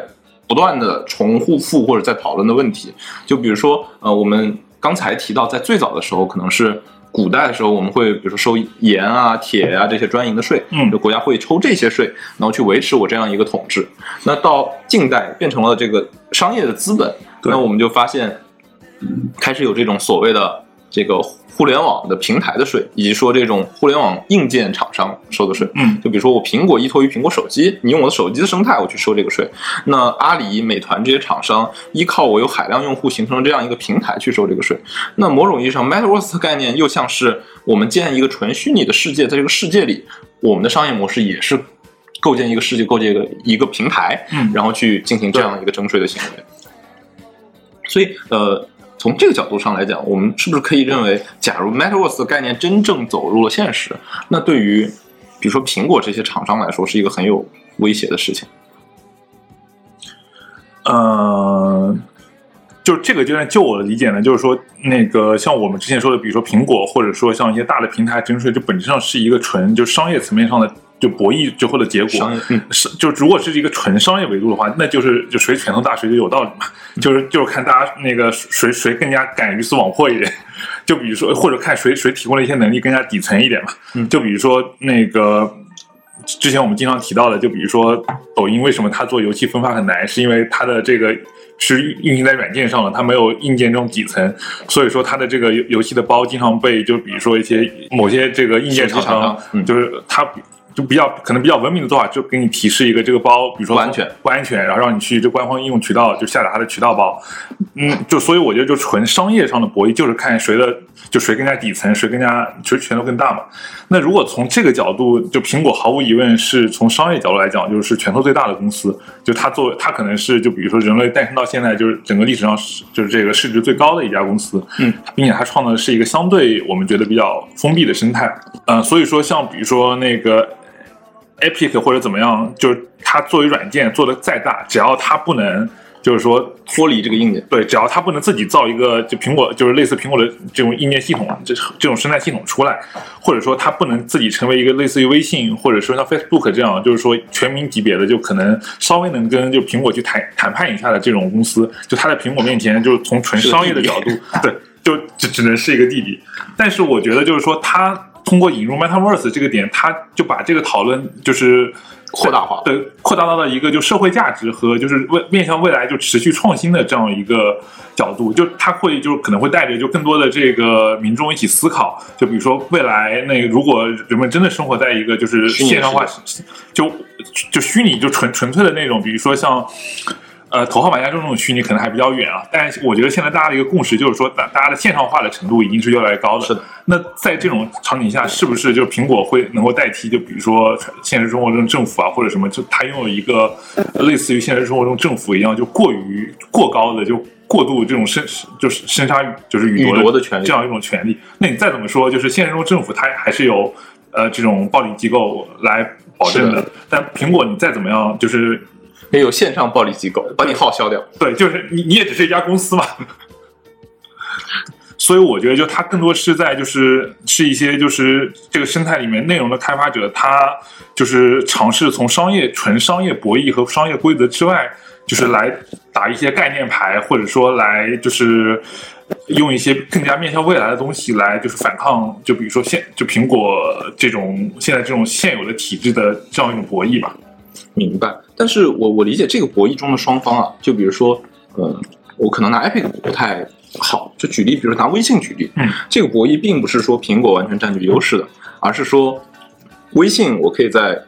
[SPEAKER 1] 不断的重复复或者在讨论的问题。就比如说，呃，我们刚才提到，在最早的时候，可能是古代的时候，我们会比如说收盐啊、铁啊这些专营的税，
[SPEAKER 2] 嗯，
[SPEAKER 1] 就国家会抽这些税，然后去维持我这样一个统治。那到近代变成了这个商业的资本，那我们就发现开始有这种所谓的这个。互联网的平台的税，以及说这种互联网硬件厂商收的税，
[SPEAKER 2] 嗯，
[SPEAKER 1] 就比如说我苹果依托于苹果手机，你用我的手机的生态，我去收这个税。那阿里、美团这些厂商依靠我有海量用户形成了这样一个平台去收这个税。那某种意义上，Metaverse 概念又像是我们建一个纯虚拟的世界，在这个世界里，我们的商业模式也是构建一个世界，构建一个一个平台，
[SPEAKER 2] 嗯，
[SPEAKER 1] 然后去进行这样一个征税的行为。所以，呃。从这个角度上来讲，我们是不是可以认为，假如 Metaverse 的概念真正走入了现实，那对于比如说苹果这些厂商来说，是一个很有威胁的事情？
[SPEAKER 2] 嗯，就这个阶段，就我的理解呢，就是说，那个像我们之前说的，比如说苹果，或者说像一些大的平台征税，就本质上是一个纯就商业层面上的。就博弈最后的结果，是就如果是一个纯商业维度的话，那就是就谁拳头大谁就有道理嘛，就是就是看大家那个谁谁更加敢鱼死网破一点，就比如说或者看谁谁提供的一些能力更加底层一点嘛，就比如说那个之前我们经常提到的，就比如说抖音为什么它做游戏分发很难，是因为它的这个是运行在软件上了，它没有硬件这种底层，所以说它的这个游游戏的包经常被就比如说一些某些这个硬件厂商，就是它。就比较可能比较文明的做法，就给你提示一个这个包，比如说
[SPEAKER 1] 不安全，
[SPEAKER 2] 不安全，然后让你去这官方应用渠道就下载它的渠道包。嗯，就所以我觉得就纯商业上的博弈，就是看谁的就谁更加底层，谁更加谁拳头更大嘛。那如果从这个角度，就苹果毫无疑问是从商业角度来讲，就是拳头最大的公司。就它作为它可能是就比如说人类诞生到现在就是整个历史上就是这个市值最高的一家公司。
[SPEAKER 1] 嗯，
[SPEAKER 2] 并且它创造的是一个相对我们觉得比较封闭的生态。嗯，所以说像比如说那个。Epic 或者怎么样，就是它作为软件做的再大，只要它不能，就是说
[SPEAKER 1] 脱离这个硬件，
[SPEAKER 2] 对，只要它不能自己造一个就苹果，就是类似苹果的这种硬件系统，这这种生态系统出来，或者说它不能自己成为一个类似于微信，或者说像 Facebook 这样，就是说全民级别的，就可能稍微能跟就苹果去谈谈判一下的这种公司，就它在苹果面前，就是从纯商业的角度，对，就只只能是一个弟弟。但是我觉得就是说它。通过引入 Metaverse 这个点，他就把这个讨论就是
[SPEAKER 1] 扩大化，
[SPEAKER 2] 对，扩大到了一个就社会价值和就是未面向未来就持续创新的这样一个角度，就他会就可能会带着就更多的这个民众一起思考，就比如说未来那如果人们真的生活在一个就是线上化，就就虚拟就纯纯粹的那种，比如说像。呃，头号玩家这种虚拟可能还比较远啊，但是我觉得现在大家的一个共识就是说，大大家的线上化的程度已经是越来越高的。
[SPEAKER 1] 是的。
[SPEAKER 2] 那在这种场景下，是不是就苹果会能够代替？就比如说现实生活中政府啊，或者什么，就它拥有一个类似于现实生活中政府一样，就过于过高的，就过度这种生就是生杀就是予夺
[SPEAKER 1] 的权利
[SPEAKER 2] 这样一种权利。那你再怎么说，就是现实中政府它还是有呃这种暴力机构来保证的。但苹果你再怎么样，就是。
[SPEAKER 1] 也有线上暴力机构把你号消掉。
[SPEAKER 2] 对，就是你你也只是一家公司嘛。所以我觉得，就它更多是在就是是一些就是这个生态里面内容的开发者，他就是尝试从商业纯商业博弈和商业规则之外，就是来打一些概念牌，或者说来就是用一些更加面向未来的东西来就是反抗，就比如说现就苹果这种现在这种现有的体制的这样一种博弈吧。
[SPEAKER 1] 明白，但是我我理解这个博弈中的双方啊，就比如说，呃，我可能拿 Epic 不太好，就举例，比如拿微信举例，
[SPEAKER 2] 嗯，
[SPEAKER 1] 这个博弈并不是说苹果完全占据优势的，而是说微信我可以在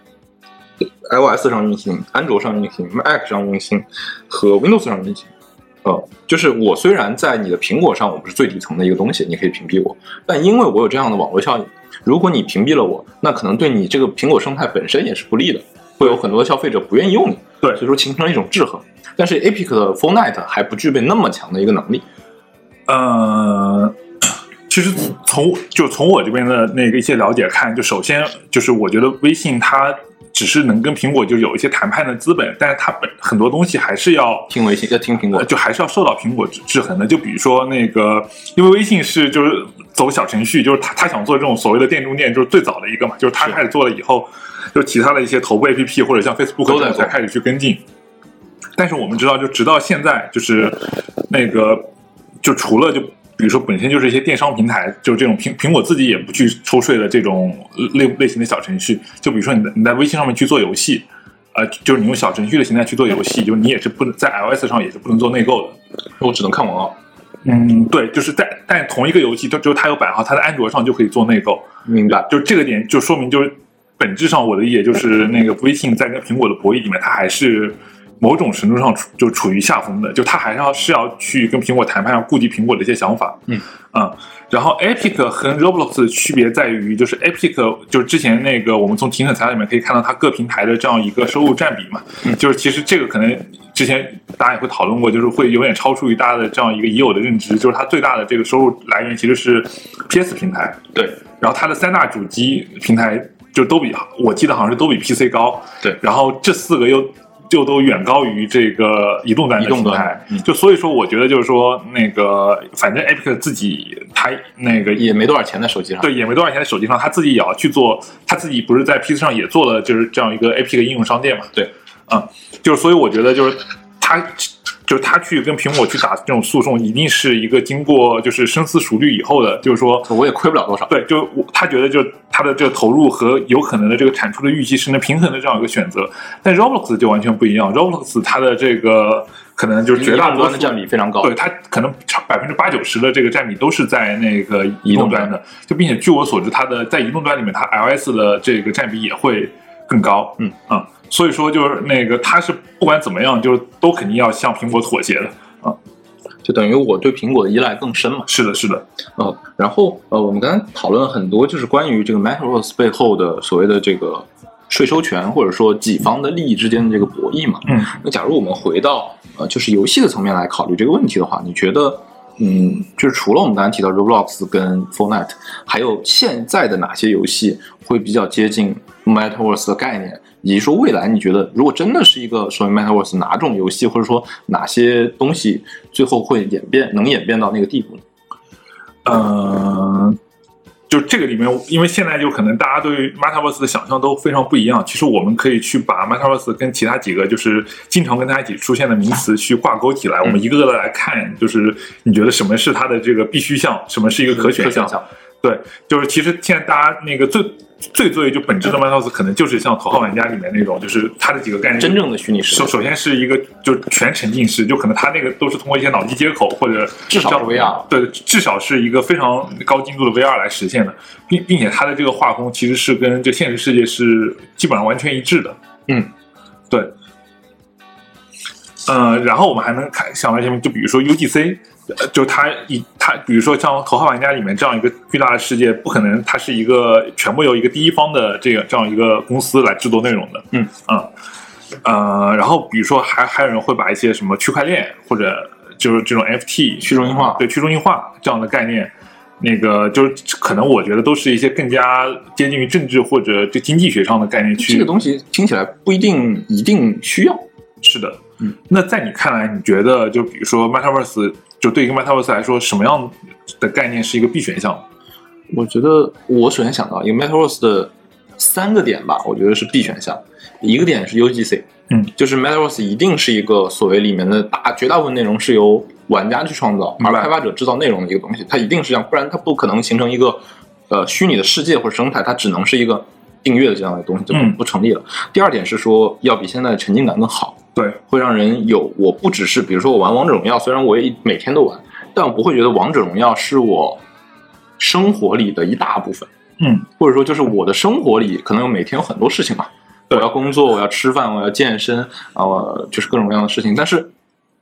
[SPEAKER 1] iOS 上运行、安卓上运行、Mac 上运行和 Windows 上运行。呃，就是我虽然在你的苹果上我不是最底层的一个东西，你可以屏蔽我，但因为我有这样的网络效应，如果你屏蔽了我，那可能对你这个苹果生态本身也是不利的。会有很多的消费者不愿意用你，
[SPEAKER 2] 对，
[SPEAKER 1] 所以说形成了一种制衡。但是 Epic 的 Fortnite 还不具备那么强的一个能力。
[SPEAKER 2] 呃，其实从就从我这边的那个一些了解看，就首先就是我觉得微信它只是能跟苹果就有一些谈判的资本，但是它本很多东西还是要
[SPEAKER 1] 听微信，要听苹果，
[SPEAKER 2] 就还是要受到苹果制制衡的。就比如说那个，因为微信是就是走小程序，就是他他想做这种所谓的店中店，就是最早的一个嘛，就是他开始做了以后。就其他的一些头部 A P P 或者像 Facebook 才开始去跟进，但是我们知道，就直到现在，就是那个，就除了就比如说本身就是一些电商平台，就这种苹苹果自己也不去抽税的这种类类型的小程序，就比如说你你在微信上面去做游戏，呃，就是你用小程序的形态去做游戏，就你也是不能在 iOS 上也是不能做内购的，
[SPEAKER 1] 我只能看广告。
[SPEAKER 2] 嗯，对，就是在但同一个游戏，就就它有版号，它在安卓上就可以做内购，
[SPEAKER 1] 明白？
[SPEAKER 2] 就这个点就说明就是。本质上，我的理解就是那个微信在跟苹果的博弈里面，它还是某种程度上处就处于下风的，就它还是要是要去跟苹果谈判，要顾及苹果的一些想法。
[SPEAKER 1] 嗯
[SPEAKER 2] 嗯，然后 Epic 和 Roblox 的区别在于，就是 Epic 就是之前那个我们从庭审材料里面可以看到它各平台的这样一个收入占比嘛，就是其实这个可能之前大家也会讨论过，就是会有点超出于大家的这样一个已有的认知，就是它最大的这个收入来源其实是 PS 平台，
[SPEAKER 1] 对，
[SPEAKER 2] 然后它的三大主机平台。就都比我记得好像是都比 PC 高，
[SPEAKER 1] 对，
[SPEAKER 2] 然后这四个又就都远高于这个移动端的平台，就所以说我觉得就是说那个反正 Epic 自己他那个
[SPEAKER 1] 也没多少钱在手机上，
[SPEAKER 2] 对，也没多少钱在手机上，他自己也要去做，他自己不是在 PC 上也做了就是这样一个 Epic 应用商店嘛，
[SPEAKER 1] 对，
[SPEAKER 2] 嗯，就是所以我觉得就是他。就是他去跟苹果去打这种诉讼，一定是一个经过就是深思熟虑以后的，就是说
[SPEAKER 1] 我也亏不了多少。
[SPEAKER 2] 对，就我他觉得就他的这个投入和有可能的这个产出的预期是能平衡的这样一个选择。但 Roblox 就完全不一样，Roblox 它的这个可能就是绝大多数
[SPEAKER 1] 的占比非常高，
[SPEAKER 2] 对它可能百分之八九十的这个占比都是在那个移动端的。就并且据我所知，它的在移动端里面，它 iOS 的这个占比也会更高。
[SPEAKER 1] 嗯
[SPEAKER 2] 啊。所以说，就是那个，他是不管怎么样，就是都肯定要向苹果妥协的啊，
[SPEAKER 1] 就等于我对苹果的依赖更深嘛。
[SPEAKER 2] 是的，是的，
[SPEAKER 1] 呃，然后呃，我们刚才讨论了很多，就是关于这个 MetaVerse 背后的所谓的这个税收权，或者说己方的利益之间的这个博弈嘛。
[SPEAKER 2] 嗯，
[SPEAKER 1] 那假如我们回到呃，就是游戏的层面来考虑这个问题的话，你觉得，嗯，就是除了我们刚才提到 Roblox 跟 Fortnite，还有现在的哪些游戏会比较接近 MetaVerse 的概念？以及说未来，你觉得如果真的是一个所谓 Metaverse，哪种游戏或者说哪些东西最后会演变，能演变到那个地步呢？
[SPEAKER 2] 嗯，就这个里面，因为现在就可能大家对 Metaverse 的想象都非常不一样。其实我们可以去把 Metaverse 跟其他几个就是经常跟大家一起出现的名词去挂钩起来，我们一个个的来看，就是你觉得什么是它的这个必须项，什么是一个可选项？对，就是其实现在大家那个最。最最就本质的 Metaverse 可能就是像头号玩家里面那种，就是它的几个概念，
[SPEAKER 1] 真正的虚拟世界。
[SPEAKER 2] 首首先是一个就全沉浸式，就可能它那个都是通过一些脑机接口或者
[SPEAKER 1] 至少是 VR，
[SPEAKER 2] 对，至少是一个非常高精度的 VR 来实现的，并并且它的这个画风其实是跟这现实世界是基本上完全一致的。
[SPEAKER 1] 嗯，
[SPEAKER 2] 对。呃，然后我们还能看想到什么，就比如说 UGC。呃，就它一它，比如说像《头号玩家》里面这样一个巨大的世界，不可能它是一个全部由一个第一方的这个这样一个公司来制作内容的。
[SPEAKER 1] 嗯
[SPEAKER 2] 嗯呃，然后比如说还还有人会把一些什么区块链或者就是这种 FT
[SPEAKER 1] 去中心化，
[SPEAKER 2] 对去中心化这样的概念，那个就是可能我觉得都是一些更加接近于政治或者对经济学上的概念去。
[SPEAKER 1] 这个东西听起来不一定一定需要。
[SPEAKER 2] 是的，
[SPEAKER 1] 嗯，
[SPEAKER 2] 那在你看来，你觉得就比如说 Metaverse，就对一个 Metaverse 来说，什么样的概念是一个必选项？
[SPEAKER 1] 我觉得我首先想到一个 Metaverse 的三个点吧，我觉得是必选项。一个点是 UGC，
[SPEAKER 2] 嗯，
[SPEAKER 1] 就是 Metaverse 一定是一个所谓里面的大绝大部分内容是由玩家去创造，开发者制造内容的一个东西，它一定是这样，不然它不可能形成一个呃虚拟的世界或者生态，它只能是一个订阅的这样的东西，就不成立了。第二点是说要比现在的沉浸感更好。
[SPEAKER 2] 对，
[SPEAKER 1] 会让人有我不只是比如说我玩王者荣耀，虽然我也每天都玩，但我不会觉得王者荣耀是我生活里的一大部分，
[SPEAKER 2] 嗯，
[SPEAKER 1] 或者说就是我的生活里可能有每天有很多事情嘛，我
[SPEAKER 2] 对
[SPEAKER 1] 要工作，我要吃饭，我要健身啊、我就是各种各样的事情，但是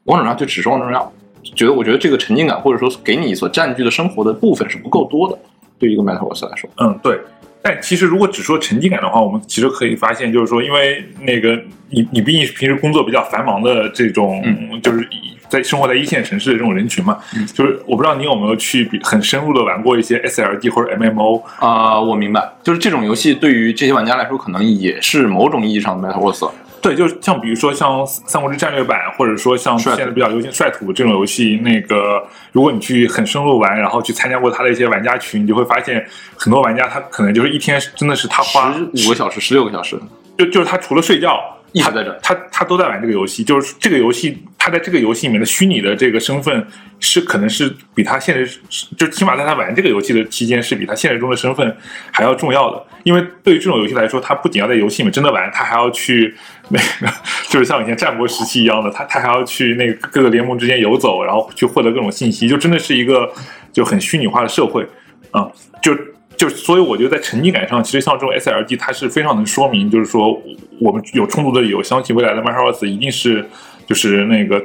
[SPEAKER 1] 王者荣耀就只是王者荣耀，觉得我觉得这个沉浸感或者说给你所占据的生活的部分是不够多的，对于一个 Metaverse 来说，
[SPEAKER 2] 嗯，对。但其实如果只说沉浸感的话，我们其实可以发现，就是说，因为那个你你毕竟是平时工作比较繁忙的这种，
[SPEAKER 1] 嗯。
[SPEAKER 2] 就是以在生活在一线城市的这种人群嘛，
[SPEAKER 1] 嗯。
[SPEAKER 2] 就是我不知道你有没有去比很深入的玩过一些 SLG 或者 MMO，
[SPEAKER 1] 啊、我明白，就是这种游戏对于这些玩家来说，可能也是某种意义上的 Metaverse。
[SPEAKER 2] 对，就是像比如说像《三国志战略版》，或者说像现在比较流行《率土》这种游戏，那个如果你去很深入玩，然后去参加过他的一些玩家群，你就会发现很多玩家他可能就是一天真的是他花
[SPEAKER 1] 五个小时、十六个小时，
[SPEAKER 2] 就就是他除了睡觉，他
[SPEAKER 1] 一直在这
[SPEAKER 2] 他他都在玩这个游戏。就是这个游戏，他在这个游戏里面的虚拟的这个身份是可能是比他现实，就起码在他玩这个游戏的期间是比他现实中的身份还要重要的。因为对于这种游戏来说，他不仅要在游戏里面真的玩，他还要去那个，就是像以前战国时期一样的，他他还要去那个各个联盟之间游走，然后去获得各种信息，就真的是一个就很虚拟化的社会啊、就。就所以我觉得在沉浸感上，其实像这种 SLG，它是非常能说明，就是说我们有充足的理由相信未来的 Metaverse 一定是就是那个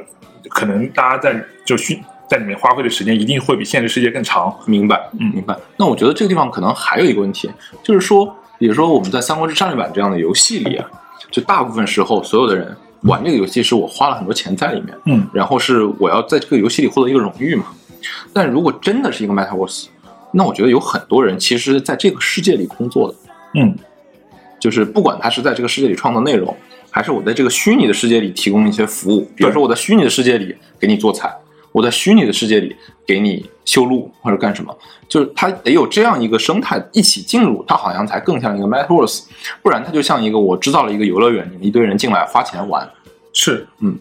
[SPEAKER 2] 可能大家在就虚在里面花费的时间一定会比现实世界更长。
[SPEAKER 1] 明白，
[SPEAKER 2] 嗯
[SPEAKER 1] 明白。那我觉得这个地方可能还有一个问题，就是说，比如说我们在《三国志战略版》这样的游戏里啊，就大部分时候所有的人玩这个游戏是我花了很多钱在里面，
[SPEAKER 2] 嗯，
[SPEAKER 1] 然后是我要在这个游戏里获得一个荣誉嘛。但如果真的是一个 Metaverse，那我觉得有很多人其实在这个世界里工作的，
[SPEAKER 2] 嗯，
[SPEAKER 1] 就是不管他是在这个世界里创造内容，还是我在这个虚拟的世界里提供一些服务，比如说我在虚拟的世界里给你做菜，我在虚拟的世界里给你修路或者干什么，就是它得有这样一个生态一起进入，它好像才更像一个 Metaverse，不然它就像一个我制造了一个游乐园，你们一堆人进来花钱玩，
[SPEAKER 2] 是，
[SPEAKER 1] 嗯，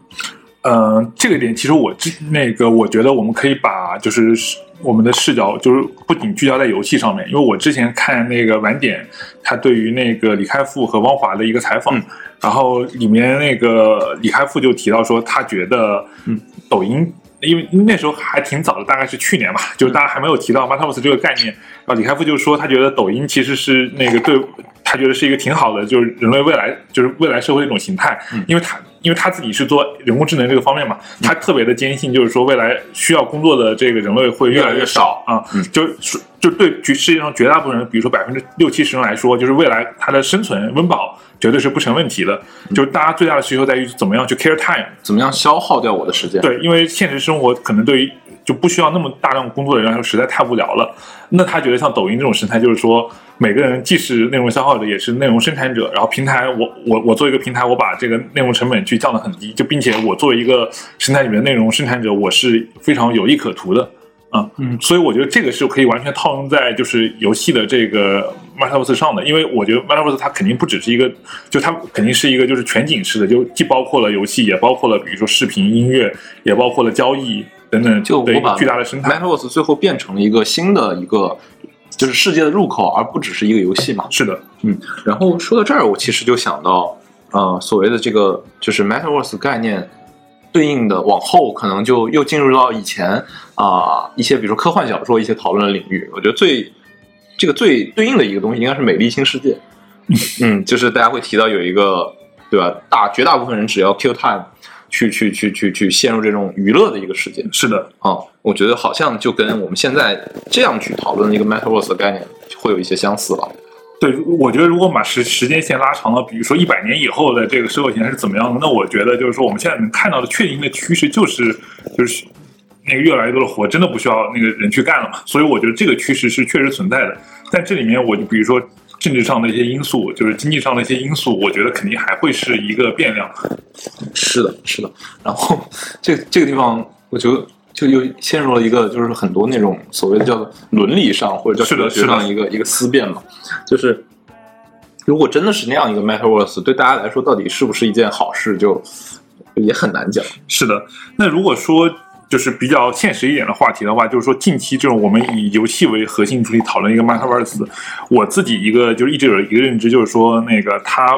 [SPEAKER 2] 呃，这个点其实我之那个我觉得我们可以把就是我们的视角就是不仅聚焦在游戏上面，因为我之前看那个晚点，他对于那个李开复和汪华的一个采访，
[SPEAKER 1] 嗯
[SPEAKER 2] 然后里面那个李开复就提到说，他觉得
[SPEAKER 1] 嗯
[SPEAKER 2] 抖音。因为那时候还挺早的，大概是去年吧，就是大家还没有提到 Metaverse 这个概念。然后李开复就说，他觉得抖音其实是那个对，他觉得是一个挺好的，就是人类未来就是未来社会的一种形态。
[SPEAKER 1] 嗯
[SPEAKER 2] 因为他因为他自己是做人工智能这个方面嘛，他特别的坚信，就是说未来需要工作的这个人类会越来越少啊。
[SPEAKER 1] 嗯
[SPEAKER 2] 就是就对绝世界上绝大部分人，比如说百分之六七十人来说，就是未来他的生存温饱绝对是不成问题的。就是大家最大的需求在于怎么样去 care time。
[SPEAKER 1] 怎么样消耗掉我的时间？
[SPEAKER 2] 对，因为现实生活可能对于就不需要那么大量工作的人来说，实在太无聊了。那他觉得像抖音这种生态，就是说每个人既是内容消耗者，也是内容生产者。然后平台，我我我做一个平台，我把这个内容成本去降得很低，就并且我作为一个生态里面的内容生产者，我是非常有利可图的。啊，
[SPEAKER 1] 嗯
[SPEAKER 2] 所以我觉得这个是可以完全套用在就是游戏的这个 Metaverse 上的，因为我觉得 Metaverse 它肯定不只是一个，就它肯定是一个就是全景式的，就既包括了游戏，也包括了比如说视频、音乐，也包括了交易等等，
[SPEAKER 1] 就我把
[SPEAKER 2] 的一个巨大的生态。
[SPEAKER 1] Metaverse 最后变成了一个新的一个就是世界的入口，而不只是一个游戏嘛。
[SPEAKER 2] 是的，嗯
[SPEAKER 1] 然后说到这儿，我其实就想到，呃，所谓的这个就是 Metaverse 概念对应的往后可能就又进入到以前啊、一些比如说科幻小说一些讨论的领域。我觉得最这个最对应的一个东西应该是《美丽新世界》，嗯，就是大家会提到有一个对吧？大绝大部分人只要 kill time 去去去去去陷入这种娱乐的一个世界
[SPEAKER 2] 是的，
[SPEAKER 1] 啊、我觉得好像就跟我们现在这样去讨论的一个 Metaverse 的概念会有一些相似了。
[SPEAKER 2] 对，我觉得如果把时时间线拉长了，比如说一百年以后的这个社会形态是怎么样的，那我觉得就是说我们现在能看到的确定的趋势就是就是那个越来越多的活真的不需要那个人去干了嘛，所以我觉得这个趋势是确实存在的。但这里面我就比如说政治上的一些因素，就是经济上的一些因素，我觉得肯定还会是一个变量。
[SPEAKER 1] 是的，是的。然后 这这个地方，我觉得就又陷入了一个就是很多那种所谓的叫伦理上或者叫
[SPEAKER 2] 是的
[SPEAKER 1] 哲学上
[SPEAKER 2] 是的
[SPEAKER 1] 一个一个思辨嘛，就是如果真的是那样一个 metaverse，对大家来说到底是不是一件好事，就也很难讲。
[SPEAKER 2] 是的，那如果说就是比较现实一点的话题的话，就是说近期这种我们以游戏为核心主题讨论一个 Metaverse，我自己一个就是一直有一个认知，就是说那个它，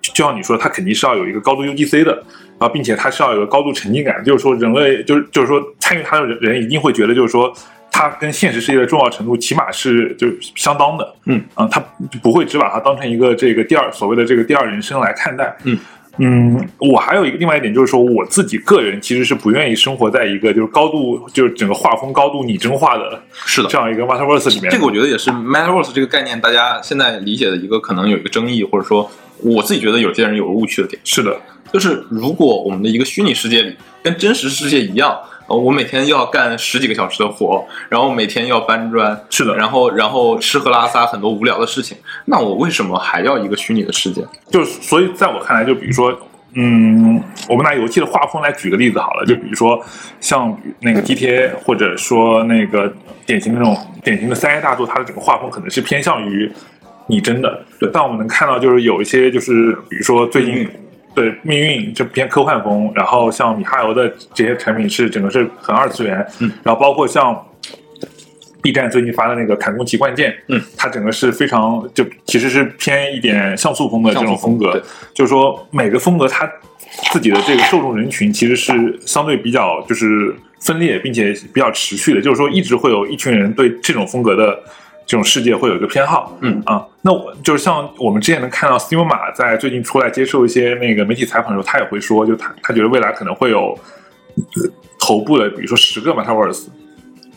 [SPEAKER 2] 就像你说，它肯定是要有一个高度 UGC 的，然后并且它是要有一个高度沉浸感，就是说人类就是就是说参与它的人人一定会觉得就是说。它跟现实世界的重要程度起码是就是相当的，
[SPEAKER 1] 嗯。
[SPEAKER 2] 啊，它不会只把它当成一个这个第二所谓的这个第二人生来看待，
[SPEAKER 1] 嗯
[SPEAKER 2] 嗯，我还有一个另外一点就是说，我自己个人其实是不愿意生活在一个就是高度就是整个画风高度拟真化的
[SPEAKER 1] 是的
[SPEAKER 2] 这样一个 metaverse 里面。
[SPEAKER 1] 这个我觉得也是 metaverse 这个概念，大家现在理解的一个可能有一个争议，或者说我自己觉得有些人有个误区的点，
[SPEAKER 2] 是的，
[SPEAKER 1] 就是如果我们的一个虚拟世界里跟真实世界一样，呃，我每天要干十几个小时的活，然后每天要搬砖，
[SPEAKER 2] 是的，
[SPEAKER 1] 然后然后吃喝拉撒很多无聊的事情，那我为什么还要一个虚拟的世界？
[SPEAKER 2] 就是所以在我看来，就比如说。嗯，我们拿游戏的画风来举个例子好了，就比如说像那个 GTA，或者说那个典型的那种典型的三 A 大作，它的整个画风可能是偏向于拟真的。
[SPEAKER 1] 对
[SPEAKER 2] 但我们能看到，就是有一些就是比如说最近对命运就偏科幻风，然后像米哈游的这些产品是整个是很二次元，
[SPEAKER 1] 嗯，
[SPEAKER 2] 然后包括像 B 站最近发的那个《砍弓奇冠剑》，
[SPEAKER 1] 嗯，
[SPEAKER 2] 它整个是非常就其实是偏一点像素风的这种风格
[SPEAKER 1] 对，
[SPEAKER 2] 就是说每个风格它自己的这个受众人群其实是相对比较就是分裂，并且比较持续的，就是说一直会有一群人对这种风格的这种世界会有一个偏好，
[SPEAKER 1] 嗯
[SPEAKER 2] 啊，那我就是像我们之前能看到 Steam 马在最近出来接受一些那个媒体采访的时候，他也会说，就他他觉得未来可能会有呃头部的，比如说十个 Metaverse，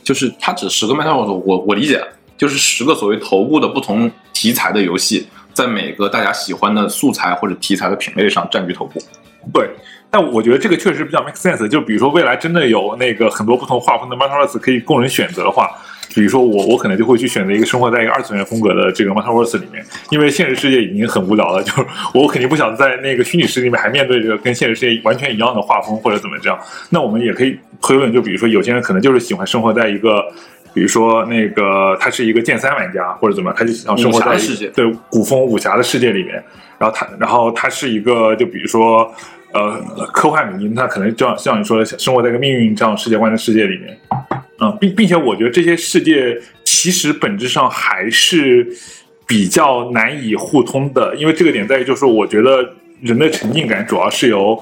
[SPEAKER 1] 就是他指十个 metaverse，我我理解就是十个所谓头部的不同题材的游戏，在每个大家喜欢的素材或者题材的品类上占据头部。
[SPEAKER 2] 对，但我觉得这个确实比较 make sense。就比如说未来真的有那个很多不同画风的 Metaverse 可以供人选择的话，比如说我我可能就会去选择一个生活在一个二次元风格的这个 Metaverse 里面，因为现实世界已经很无聊了，就是我肯定不想在那个虚拟世界里面还面对着跟现实世界完全一样的画风或者怎么这样。那我们也可以推论，就比如说有些人可能就是喜欢生活在一个。比如说，那个他是一个剑三玩家，或者怎么样，他就想生活在对古风武侠的世界里面。然后他，然后他是一个，就比如说，呃，科幻迷，他可能就像像你说的，生活在一个命运这样世界观的世界里面。嗯，并并且我觉得这些世界其实本质上还是比较难以互通的，因为这个点在于，就是我觉得人的沉浸感主要是由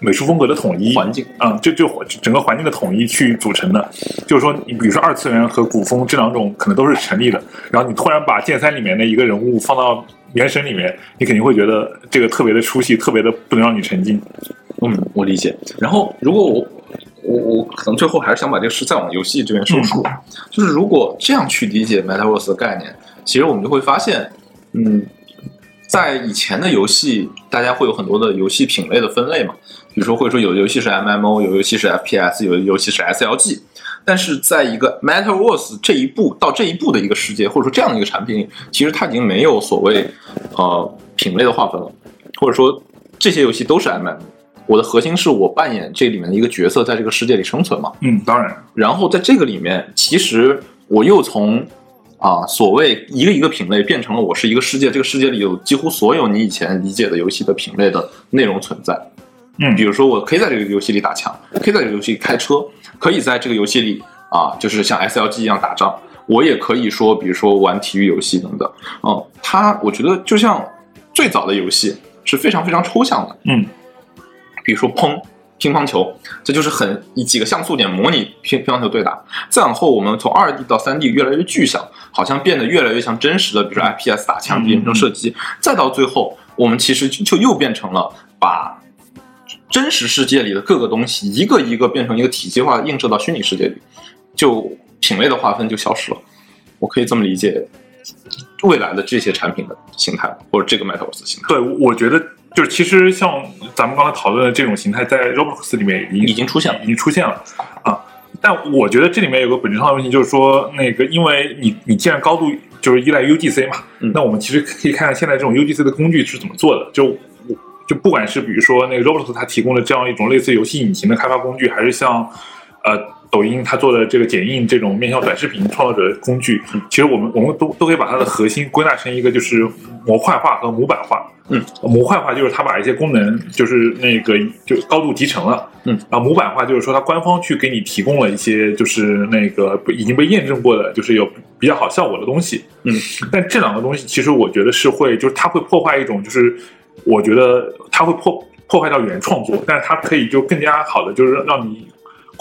[SPEAKER 2] 美术风格的统一、
[SPEAKER 1] 环境
[SPEAKER 2] 嗯、就就整个环境的统一去组成的。就是说，你比如说二次元和古风这两种可能都是成立的，然后你突然把剑三里面的一个人物放到原神里面，你肯定会觉得这个特别的出戏，特别的不能让你沉浸。
[SPEAKER 1] 嗯，我理解。然后，如果我我我可能最后还是想把这个事再往游戏这边收束，就是如果这样去理解 Metaverse 的概念，其实我们就会发现，嗯，在以前的游戏，大家会有很多的游戏品类的分类嘛，比如说会说有的游戏是 MMO，有游戏是 FPS，有的游戏是 SLG。但是在一个 Metaverse 这一步到这一步的一个世界，或者说这样的一个产品里，其实它已经没有所谓呃品类的划分了，或者说这些游戏都是 MMO。我的核心是我扮演这里面的一个角色，在这个世界里生存嘛。
[SPEAKER 2] 嗯，当然，
[SPEAKER 1] 然后在这个里面，其实我又从啊所谓一个一个品类变成了我是一个世界，这个世界里有几乎所有你以前理解的游戏的品类的内容存在。
[SPEAKER 2] 嗯
[SPEAKER 1] 比如说我可以在这个游戏里打枪，可以在这个游戏里开车，可以在这个游戏里啊，就是像 SLG 一样打仗。我也可以说，比如说玩体育游戏等等。嗯，它我觉得就像最早的游戏是非常非常抽象的。
[SPEAKER 2] 嗯，
[SPEAKER 1] 比如说砰乒乓球，这就是很以几个像素点模拟乒乒乓球对打。再往后，我们从二 D 到三 D 越来越具象，好像变得越来越像真实的，比如说 FPS 打枪变成射击。再到最后，我们其实就就又变成了把真实世界里的各个东西一个一个变成一个体系化映射到虚拟世界里，就品类的划分就消失了。我可以这么理解未来的这些产品的形态，或者这个 Metaverse 的形态。
[SPEAKER 2] 对，我觉得就是其实像咱们刚才讨论的这种形态，在 Roblox 里面已经
[SPEAKER 1] 已经出现了
[SPEAKER 2] 已经出现了啊。但我觉得这里面有个本质上的问题，就是说，那个因为你你既然高度就是依赖 UGC 嘛。
[SPEAKER 1] 嗯
[SPEAKER 2] 那我们其实可以看看现在这种 UGC 的工具是怎么做的，就就不管是比如说那个 Roblox 它提供的这样一种类似游戏引擎的开发工具，还是像呃抖音它做的这个剪映这种面向短视频创作者的工具，其实我们我们都都可以把它的核心归纳成一个就是模块化和模板化。
[SPEAKER 1] 嗯，
[SPEAKER 2] 模块化就是它把一些功能就是那个就高度集成了。
[SPEAKER 1] 嗯，
[SPEAKER 2] 啊模板化就是说它官方去给你提供了一些就是那个已经被验证过的，就是有比较好效果的东西。
[SPEAKER 1] 嗯，
[SPEAKER 2] 但这两个东西其实我觉得是会，就是它会破坏一种，就是我觉得它会破破坏到原创作，但是它可以就更加好的就是让你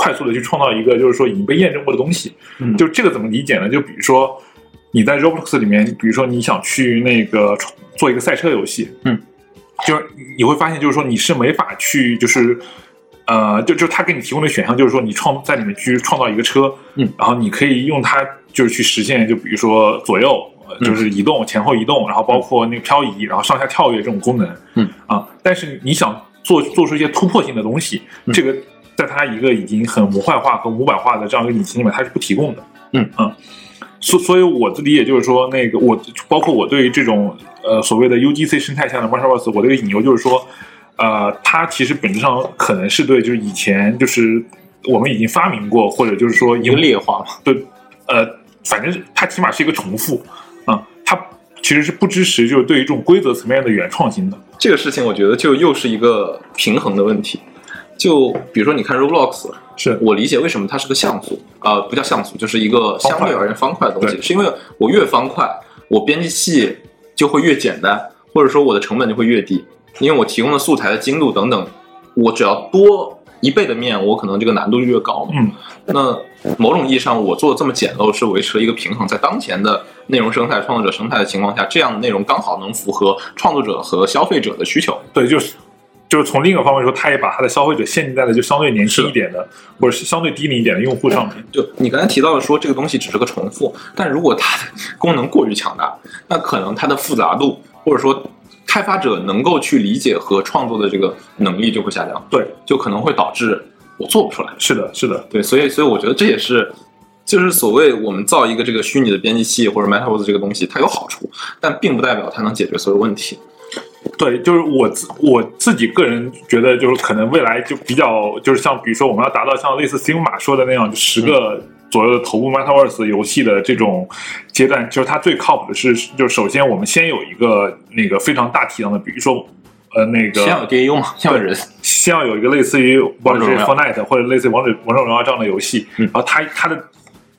[SPEAKER 2] 快速的去创造一个就是说已经被验证过的东西。
[SPEAKER 1] 嗯
[SPEAKER 2] 就这个怎么理解呢？就比如说你在 Roblox 里面，比如说你想去那个做一个赛车游戏，
[SPEAKER 1] 嗯，
[SPEAKER 2] 就是你会发现就是说你是没法去就是。呃，就就他给你提供的选项就是说，你创在里面去创造一个车，
[SPEAKER 1] 嗯，
[SPEAKER 2] 然后你可以用它就是去实现，就比如说左右，就是移动、前后移动，然后包括那个漂移，然后上下跳跃这种功能，
[SPEAKER 1] 嗯
[SPEAKER 2] 啊，但是你想做做出一些突破性的东西，
[SPEAKER 1] 嗯
[SPEAKER 2] 这个在它一个已经很模块化和模板化的这样一个引擎里面，它是不提供的，
[SPEAKER 1] 嗯
[SPEAKER 2] 啊，所所以我的理解就是说，那个我包括我对于这种呃所谓的 UGC 生态下的 Marshallverse，我的一个引诱就是说。呃，它其实本质上可能是对，就是以前就是我们已经发明过，或者就是说
[SPEAKER 1] 已经劣化嘛。
[SPEAKER 2] 对，呃，反正是它起码是一个重复啊、它其实是不支持就是对于这种规则层面的原创性的。
[SPEAKER 1] 这个事情我觉得就又是一个平衡的问题。就比如说，你看 Roblox，
[SPEAKER 2] 是
[SPEAKER 1] 我理解为什么它是个像素，呃，不叫像素，就是一个相对而言方块的东西，是因为我越方块，我编辑器就会越简单，或者说我的成本就会越低，因为我提供的素材的精度等等，我只要多一倍的面，我可能这个难度就越高嘛。
[SPEAKER 2] 嗯，
[SPEAKER 1] 那某种意义上，我做的这么简陋，是维持了一个平衡，在当前的内容生态、创作者生态的情况下，这样的内容刚好能符合创作者和消费者的需求。
[SPEAKER 2] 对，就是就是从另一个方面说，他也把他的消费者限定在了就相对年轻一点的，或者是相对低龄一点的用户上面。
[SPEAKER 1] 就你刚才提到的说，这个东西只是个重复，但如果它的功能过于强大，那可能它的复杂度或者说开发者能够去理解和创作的这个能力就会下降，
[SPEAKER 2] 对，
[SPEAKER 1] 就可能会导致我做不出来。
[SPEAKER 2] 是的，是的，
[SPEAKER 1] 对，所以所以我觉得这也是，就是所谓我们造一个这个虚拟的编辑器或者 Metaverse 这个东西，它有好处，但并不代表它能解决所有问题。
[SPEAKER 2] 对，就是我自我自己个人觉得，就是可能未来就比较，就是像比如说我们要达到像类似 g 马说的那样，就十个左右的头部 Metaverse 游戏的这种阶段，就是它最靠谱的是，就是首先我们先有一个那个非常大体量的，比如说呃那个
[SPEAKER 1] 先要有 DAU 嘛，先要有人。
[SPEAKER 2] 先要有一个类似于王者
[SPEAKER 1] 荣耀
[SPEAKER 2] Fortnite 或者类似于王者王者荣耀这样的游戏，
[SPEAKER 1] 嗯。
[SPEAKER 2] 然后它它的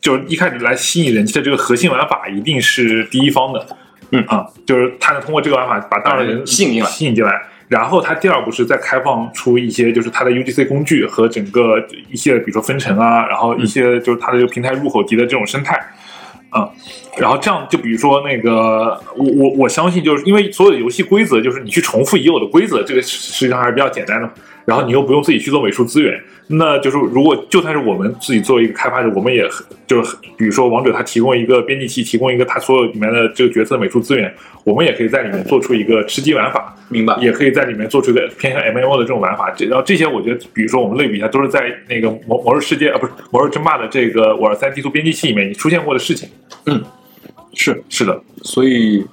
[SPEAKER 2] 就是一开始来吸引人气的这个核心玩法一定是第一方的，
[SPEAKER 1] 嗯
[SPEAKER 2] 啊，就是他能通过这个玩法把大量人
[SPEAKER 1] 吸引进来
[SPEAKER 2] 吸引进来。然后他第二步是再开放出一些，就是它的 UGC 工具和整个一些，比如说分成啊，然后一些就是它的这个平台入口级的这种生态，啊，然后这样就比如说那个，我我我相信就是因为所有的游戏规则就是你去重复已有的规则，这个实际上还是比较简单的。然后你又不用自己去做美术资源，那就是如果就算是我们自己作为一个开发者，我们也很就是比如说王者它提供一个编辑器，提供一个它所有里面的这个角色的美术资源，我们也可以在里面做出一个吃鸡玩法，
[SPEAKER 1] 明白？
[SPEAKER 2] 也可以在里面做出一个偏向 MMO 的这种玩法。这然后这些我觉得，比如说我们类比一下，都是在那个魔魔兽世界啊，不是魔兽争霸的这个五二三地图编辑器里面已出现过的事情。
[SPEAKER 1] 嗯是
[SPEAKER 2] 是的，
[SPEAKER 1] 所以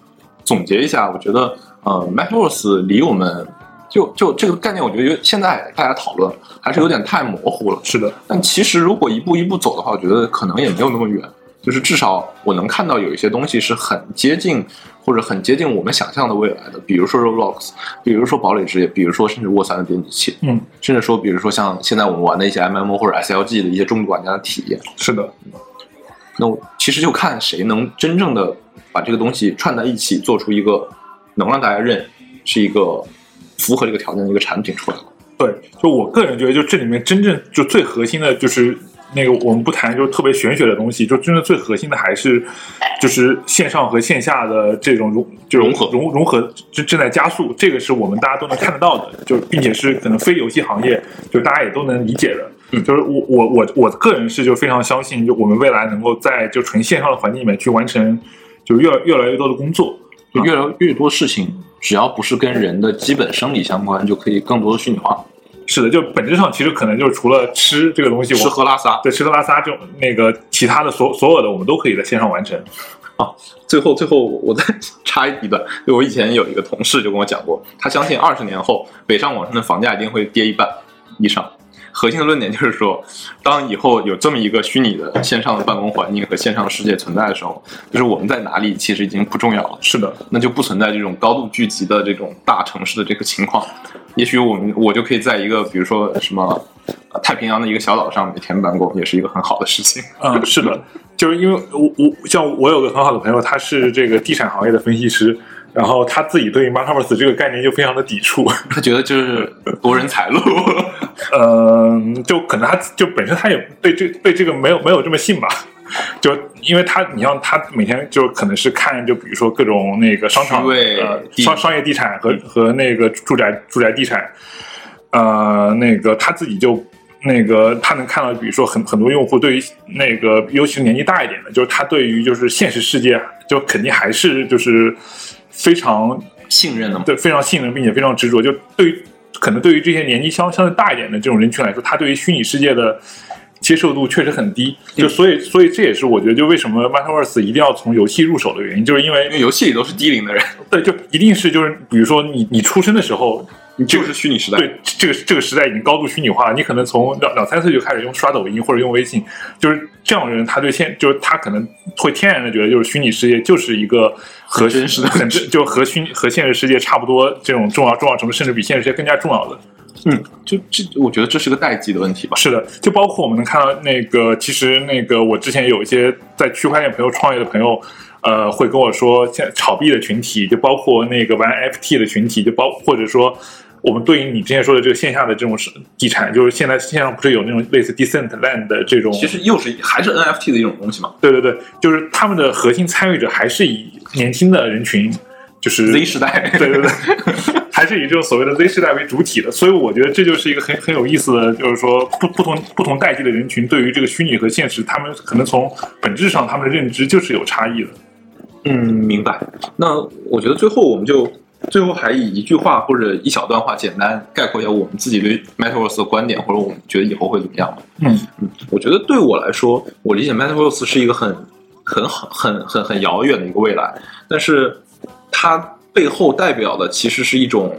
[SPEAKER 1] 总结一下，我觉得呃，Metaverse 离我们就就这个概念，我觉得有现在大家讨论还是有点太模糊了。
[SPEAKER 2] 是的，
[SPEAKER 1] 但其实如果一步一步走的话，我觉得可能也没有那么远。就是至少我能看到有一些东西是很接近或者很接近我们想象的未来的，比如说 Roblox，比如说堡垒之夜，比如说甚至沃三的编辑器，
[SPEAKER 2] 嗯，
[SPEAKER 1] 甚至说比如说像现在我们玩的一些 MMO 或者 SLG 的一些重度玩家的体验。
[SPEAKER 2] 是的，
[SPEAKER 1] 那我其实就看谁能真正的把这个东西串在一起，做出一个能让大家认是一个符合这个条件的一个产品出来了。
[SPEAKER 2] 对，就我个人觉得，就这里面真正就最核心的就是那个我们不谈就是特别玄学的东西，就真正最核心的还是就是线上和线下的这种融就
[SPEAKER 1] 融合
[SPEAKER 2] 融融合正正在加速，这个是我们大家都能看得到的，就并且是可能非游戏行业就大家也都能理解的。
[SPEAKER 1] 嗯
[SPEAKER 2] 就是我我我我个人是就非常相信，就我们未来能够在就纯线上的环境里面去完成就越越来越多的工作。
[SPEAKER 1] 就越来越多事情，只要不是跟人的基本生理相关，就可以更多的虚拟化，
[SPEAKER 2] 是的，就本质上其实可能就是除了吃这个东西，我
[SPEAKER 1] 吃喝拉撒。
[SPEAKER 2] 对吃喝拉撒就那个其他的所所有的我们都可以在线上完成。
[SPEAKER 1] 啊，最后最后我再 插一段，就我以前有一个同事就跟我讲过，他相信二十年后北上广深的房价一定会跌一半以上。核心的论点就是说，当以后有这么一个虚拟的线上的办公环境和线上的世界存在的时候，就是我们在哪里其实已经不重要了。
[SPEAKER 2] 是的，
[SPEAKER 1] 那就不存在这种高度聚集的这种大城市的这个情况。也许我们我就可以在一个比如说什么呃太平洋的一个小岛上每天办公，也是一个很好的事情。
[SPEAKER 2] 嗯，是的，就是因为我我像我有个很好的朋友，他是这个地产行业的分析师，然后他自己对于 Metaverse 这个概念就非常的抵触。
[SPEAKER 1] 他觉得就是夺人财路。
[SPEAKER 2] 嗯，就可能他就本身他也对这对这个没有没有这么信吧，就因为他你像他每天就可能是看就比如说各种那个商场商商业地产和和那个住宅住宅地产，呃那个他自己就那个他能看到，比如说很很多用户对于那个尤其是年纪大一点的，就是他对于就是现实世界就肯定还是就是非常
[SPEAKER 1] 信任的嘛，
[SPEAKER 2] 对，非常信任并且非常执着。就对于可能对于这些年纪相相对大一点的这种人群来说，他对于虚拟世界的接受度确实很低。就所以，所以这也是我觉得，就为什么 Metaverse 一定要从游戏入手的原因，就是因为
[SPEAKER 1] 因为游戏里都是低龄的人，
[SPEAKER 2] 对，就一定是就是比如说你你出生的时候，
[SPEAKER 1] 你就是虚拟时代。
[SPEAKER 2] 对这个这个时代已经高度虚拟化了，你可能从两两三岁就开始用刷抖音或者用微信，就是这样的人，他对现就是他可能会天然的觉得就是虚拟世界就是一个和
[SPEAKER 1] 真实的
[SPEAKER 2] 很真就和虚和现实世界差不多这种重要重要程度，甚至比现实世界更加重要的。
[SPEAKER 1] 嗯，就这，我觉得这是个代际的问题吧。
[SPEAKER 2] 是的，就包括我们能看到那个，其实那个我之前有一些在区块链朋友创业的朋友，呃，会跟我说，现在炒币的群体，就包括那个玩 FT 的群体，就包或者说我们对应你之前说的这个线下的这种是地产，就是现在线上不是有那种类似 Decentraland 的这种，
[SPEAKER 1] 其实又是还是 NFT 的一种东西嘛
[SPEAKER 2] 对对对，就是他们的核心参与者还是以年轻的人群，就是
[SPEAKER 1] ，Z 时代。
[SPEAKER 2] 对 对对，还是以这种所谓的 Z 时代为主体的，所以我觉得这就是一个很很有意思的，就是说不不同不同代际的人群对于这个虚拟和现实，他们可能从本质上他们的认知就是有差异的。
[SPEAKER 1] 嗯，明白。那我觉得最后我们就最后还以一句话或者一小段话简单概括一下我们自己对 Metaverse 的观点，或者我们觉得以后会怎么样吧。
[SPEAKER 2] 嗯
[SPEAKER 1] 嗯，我觉得对我来说，我理解 Metaverse 是一个很很好、很很很遥远的一个未来，但是它背后代表的其实是一种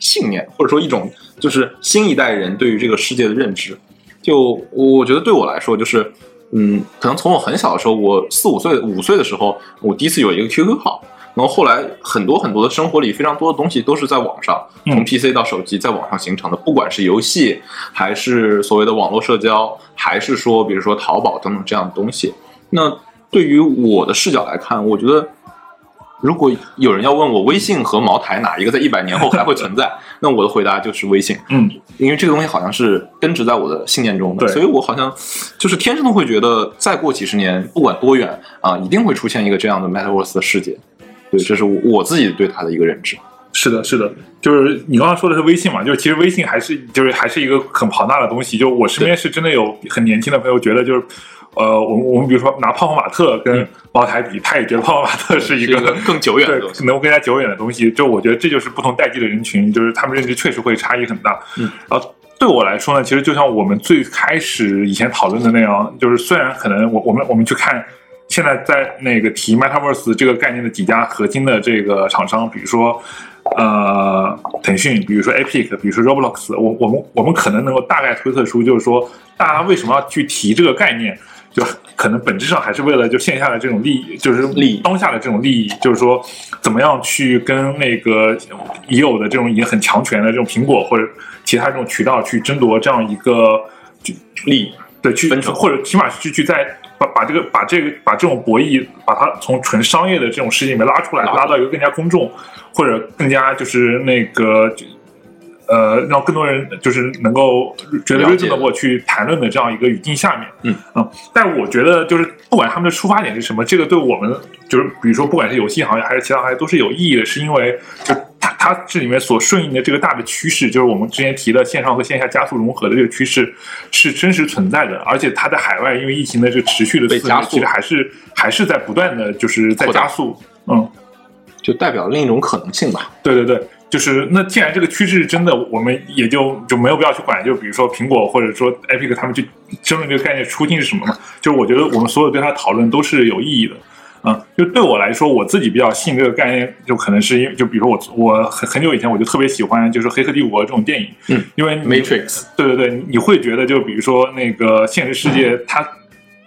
[SPEAKER 1] 信念，或者说一种就是新一代人对于这个世界的认知。就我觉得对我来说，就是嗯，可能从我很小的时候，我四五岁、五岁的时候，我第一次有一个 QQ 号。然后后来很多很多的生活里非常多的东西都是在网上，
[SPEAKER 2] 嗯
[SPEAKER 1] 从 PC 到手机在网上形成的，不管是游戏，还是所谓的网络社交，还是说比如说淘宝等等这样的东西。那对于我的视角来看，我觉得如果有人要问我微信和茅台哪一个在一百年后还会存在，那我的回答就是微信。
[SPEAKER 2] 嗯，
[SPEAKER 1] 因为这个东西好像是根植在我的信念中的，
[SPEAKER 2] 对
[SPEAKER 1] 所以我好像就是天生的会觉得，再过几十年，不管多远啊，一定会出现一个这样的 Metaverse 的世界。对，这是我我自己对它的一个认知。
[SPEAKER 2] 是的，是的，就是你刚刚说的是微信嘛，就是其实微信还是就是还是一个很庞大的东西。就我身边是真的有很年轻的朋友觉得就是。呃，我们我们比如说拿泡泡玛特跟
[SPEAKER 1] 嗯
[SPEAKER 2] 茅台比，他也觉得泡泡玛特是一个
[SPEAKER 1] 是一个更久远的东西
[SPEAKER 2] 能够更加久远的东西。就我觉得这就是不同代际的人群，就是他们认知确实会差异很大。
[SPEAKER 1] 嗯，
[SPEAKER 2] 然后对我来说呢，其实就像我们最开始以前讨论的那样，就是虽然可能我我们我们去看现在在那个提 Metaverse 这个概念的几家核心的这个厂商，比如说。呃，腾讯，比如说 Epic，比如说 Roblox，我我们我们可能能够大概推测出，就是说大家为什么要去提这个概念，就可能本质上还是为了就线下的这种利益，就是
[SPEAKER 1] 利益
[SPEAKER 2] 当下的这种利益，就是说怎么样去跟那个已有的这种已经很强权的这种苹果或者其他这种渠道去争夺这样一个
[SPEAKER 1] 利益
[SPEAKER 2] 对去或者起码去去在把把这个把这个把这种博弈把它从纯商业的这种事情里面拉出来，
[SPEAKER 1] 拉
[SPEAKER 2] 到一个更加公众或者更加就是那个。呃，让更多人就是能够觉得
[SPEAKER 1] 了解
[SPEAKER 2] reasonable 去谈论的这样一个语境下面，
[SPEAKER 1] 嗯
[SPEAKER 2] 嗯，但我觉得就是不管他们的出发点是什么，这个对我们就是比如说不管是游戏行业还是其他行业都是有意义的，是因为就它它这里面所顺应的这个大的趋势，就是我们之前提的线上和线下加速融合的这个趋势是真实存在的，而且它在海外因为疫情的这个持续的
[SPEAKER 1] 被加速
[SPEAKER 2] 其实还是还是在不断的就是在加速，嗯。
[SPEAKER 1] 就代表另一种可能性吧。
[SPEAKER 2] 对对对，就是那既然这个趋势是真的，我们也就就没有必要去管。就比如说苹果或者说 Epic 他们去争论这个概念初心是什么嘛？就是我觉得我们所有对它的讨论都是有意义的。嗯，就对我来说，我自己比较信这个概念，就可能是因为，就比如说我我很很久以前我就特别喜欢就是《黑客帝国》这种电影，
[SPEAKER 1] 嗯，
[SPEAKER 2] 因为
[SPEAKER 1] Matrix，
[SPEAKER 2] 对对对，你会觉得就比如说那个现实世界它。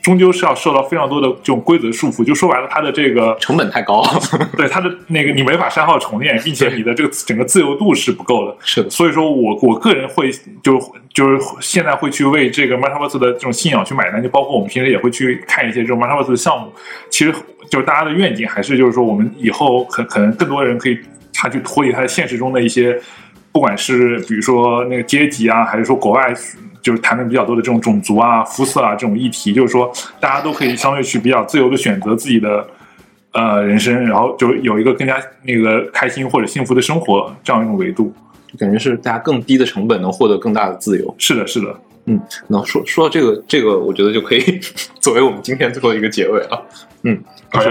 [SPEAKER 2] 终究是要受到非常多的这种规则束缚，就说白了，它的这个
[SPEAKER 1] 成本太高，
[SPEAKER 2] 对它的那个你没法删号重练，并且你的这个整个自由度是不够的。
[SPEAKER 1] 是的，
[SPEAKER 2] 所以说我我个人会就就是现在会去为这个 Metaverse 的这种信仰去买单，就包括我们平时也会去看一些这种 Metaverse 的项目。其实就是大家的愿景还是就是说，我们以后可可能更多人可以他去脱离他现实中的一些，不管是比如说那个阶级啊，还是说国外。就是谈的比较多的这种种族啊、肤色啊这种议题，就是说大家都可以相对去比较自由的选择自己的呃人生，然后就有一个更加那个开心或者幸福的生活这样一种维度，
[SPEAKER 1] 感觉是大家更低的成本能获得更大的自由。
[SPEAKER 2] 是的，是的，
[SPEAKER 1] 嗯，那说说到这个，这个我觉得就可以 作为我们今天最后一个结尾了。嗯，就是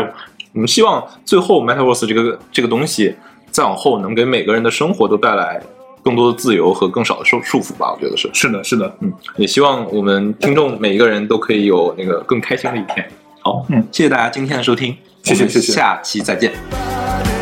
[SPEAKER 1] 我们希望最后 Metaverse 这个这个东西再往后能给每个人的生活都带来。更多的自由和更少的束束缚吧，我觉得是
[SPEAKER 2] 是的，是的，
[SPEAKER 1] 嗯，也希望我们听众每一个人都可以有那个更开心的一天。好，
[SPEAKER 2] 嗯，
[SPEAKER 1] 谢谢大家今天的收听，
[SPEAKER 2] 谢谢谢谢，
[SPEAKER 1] 下期再见。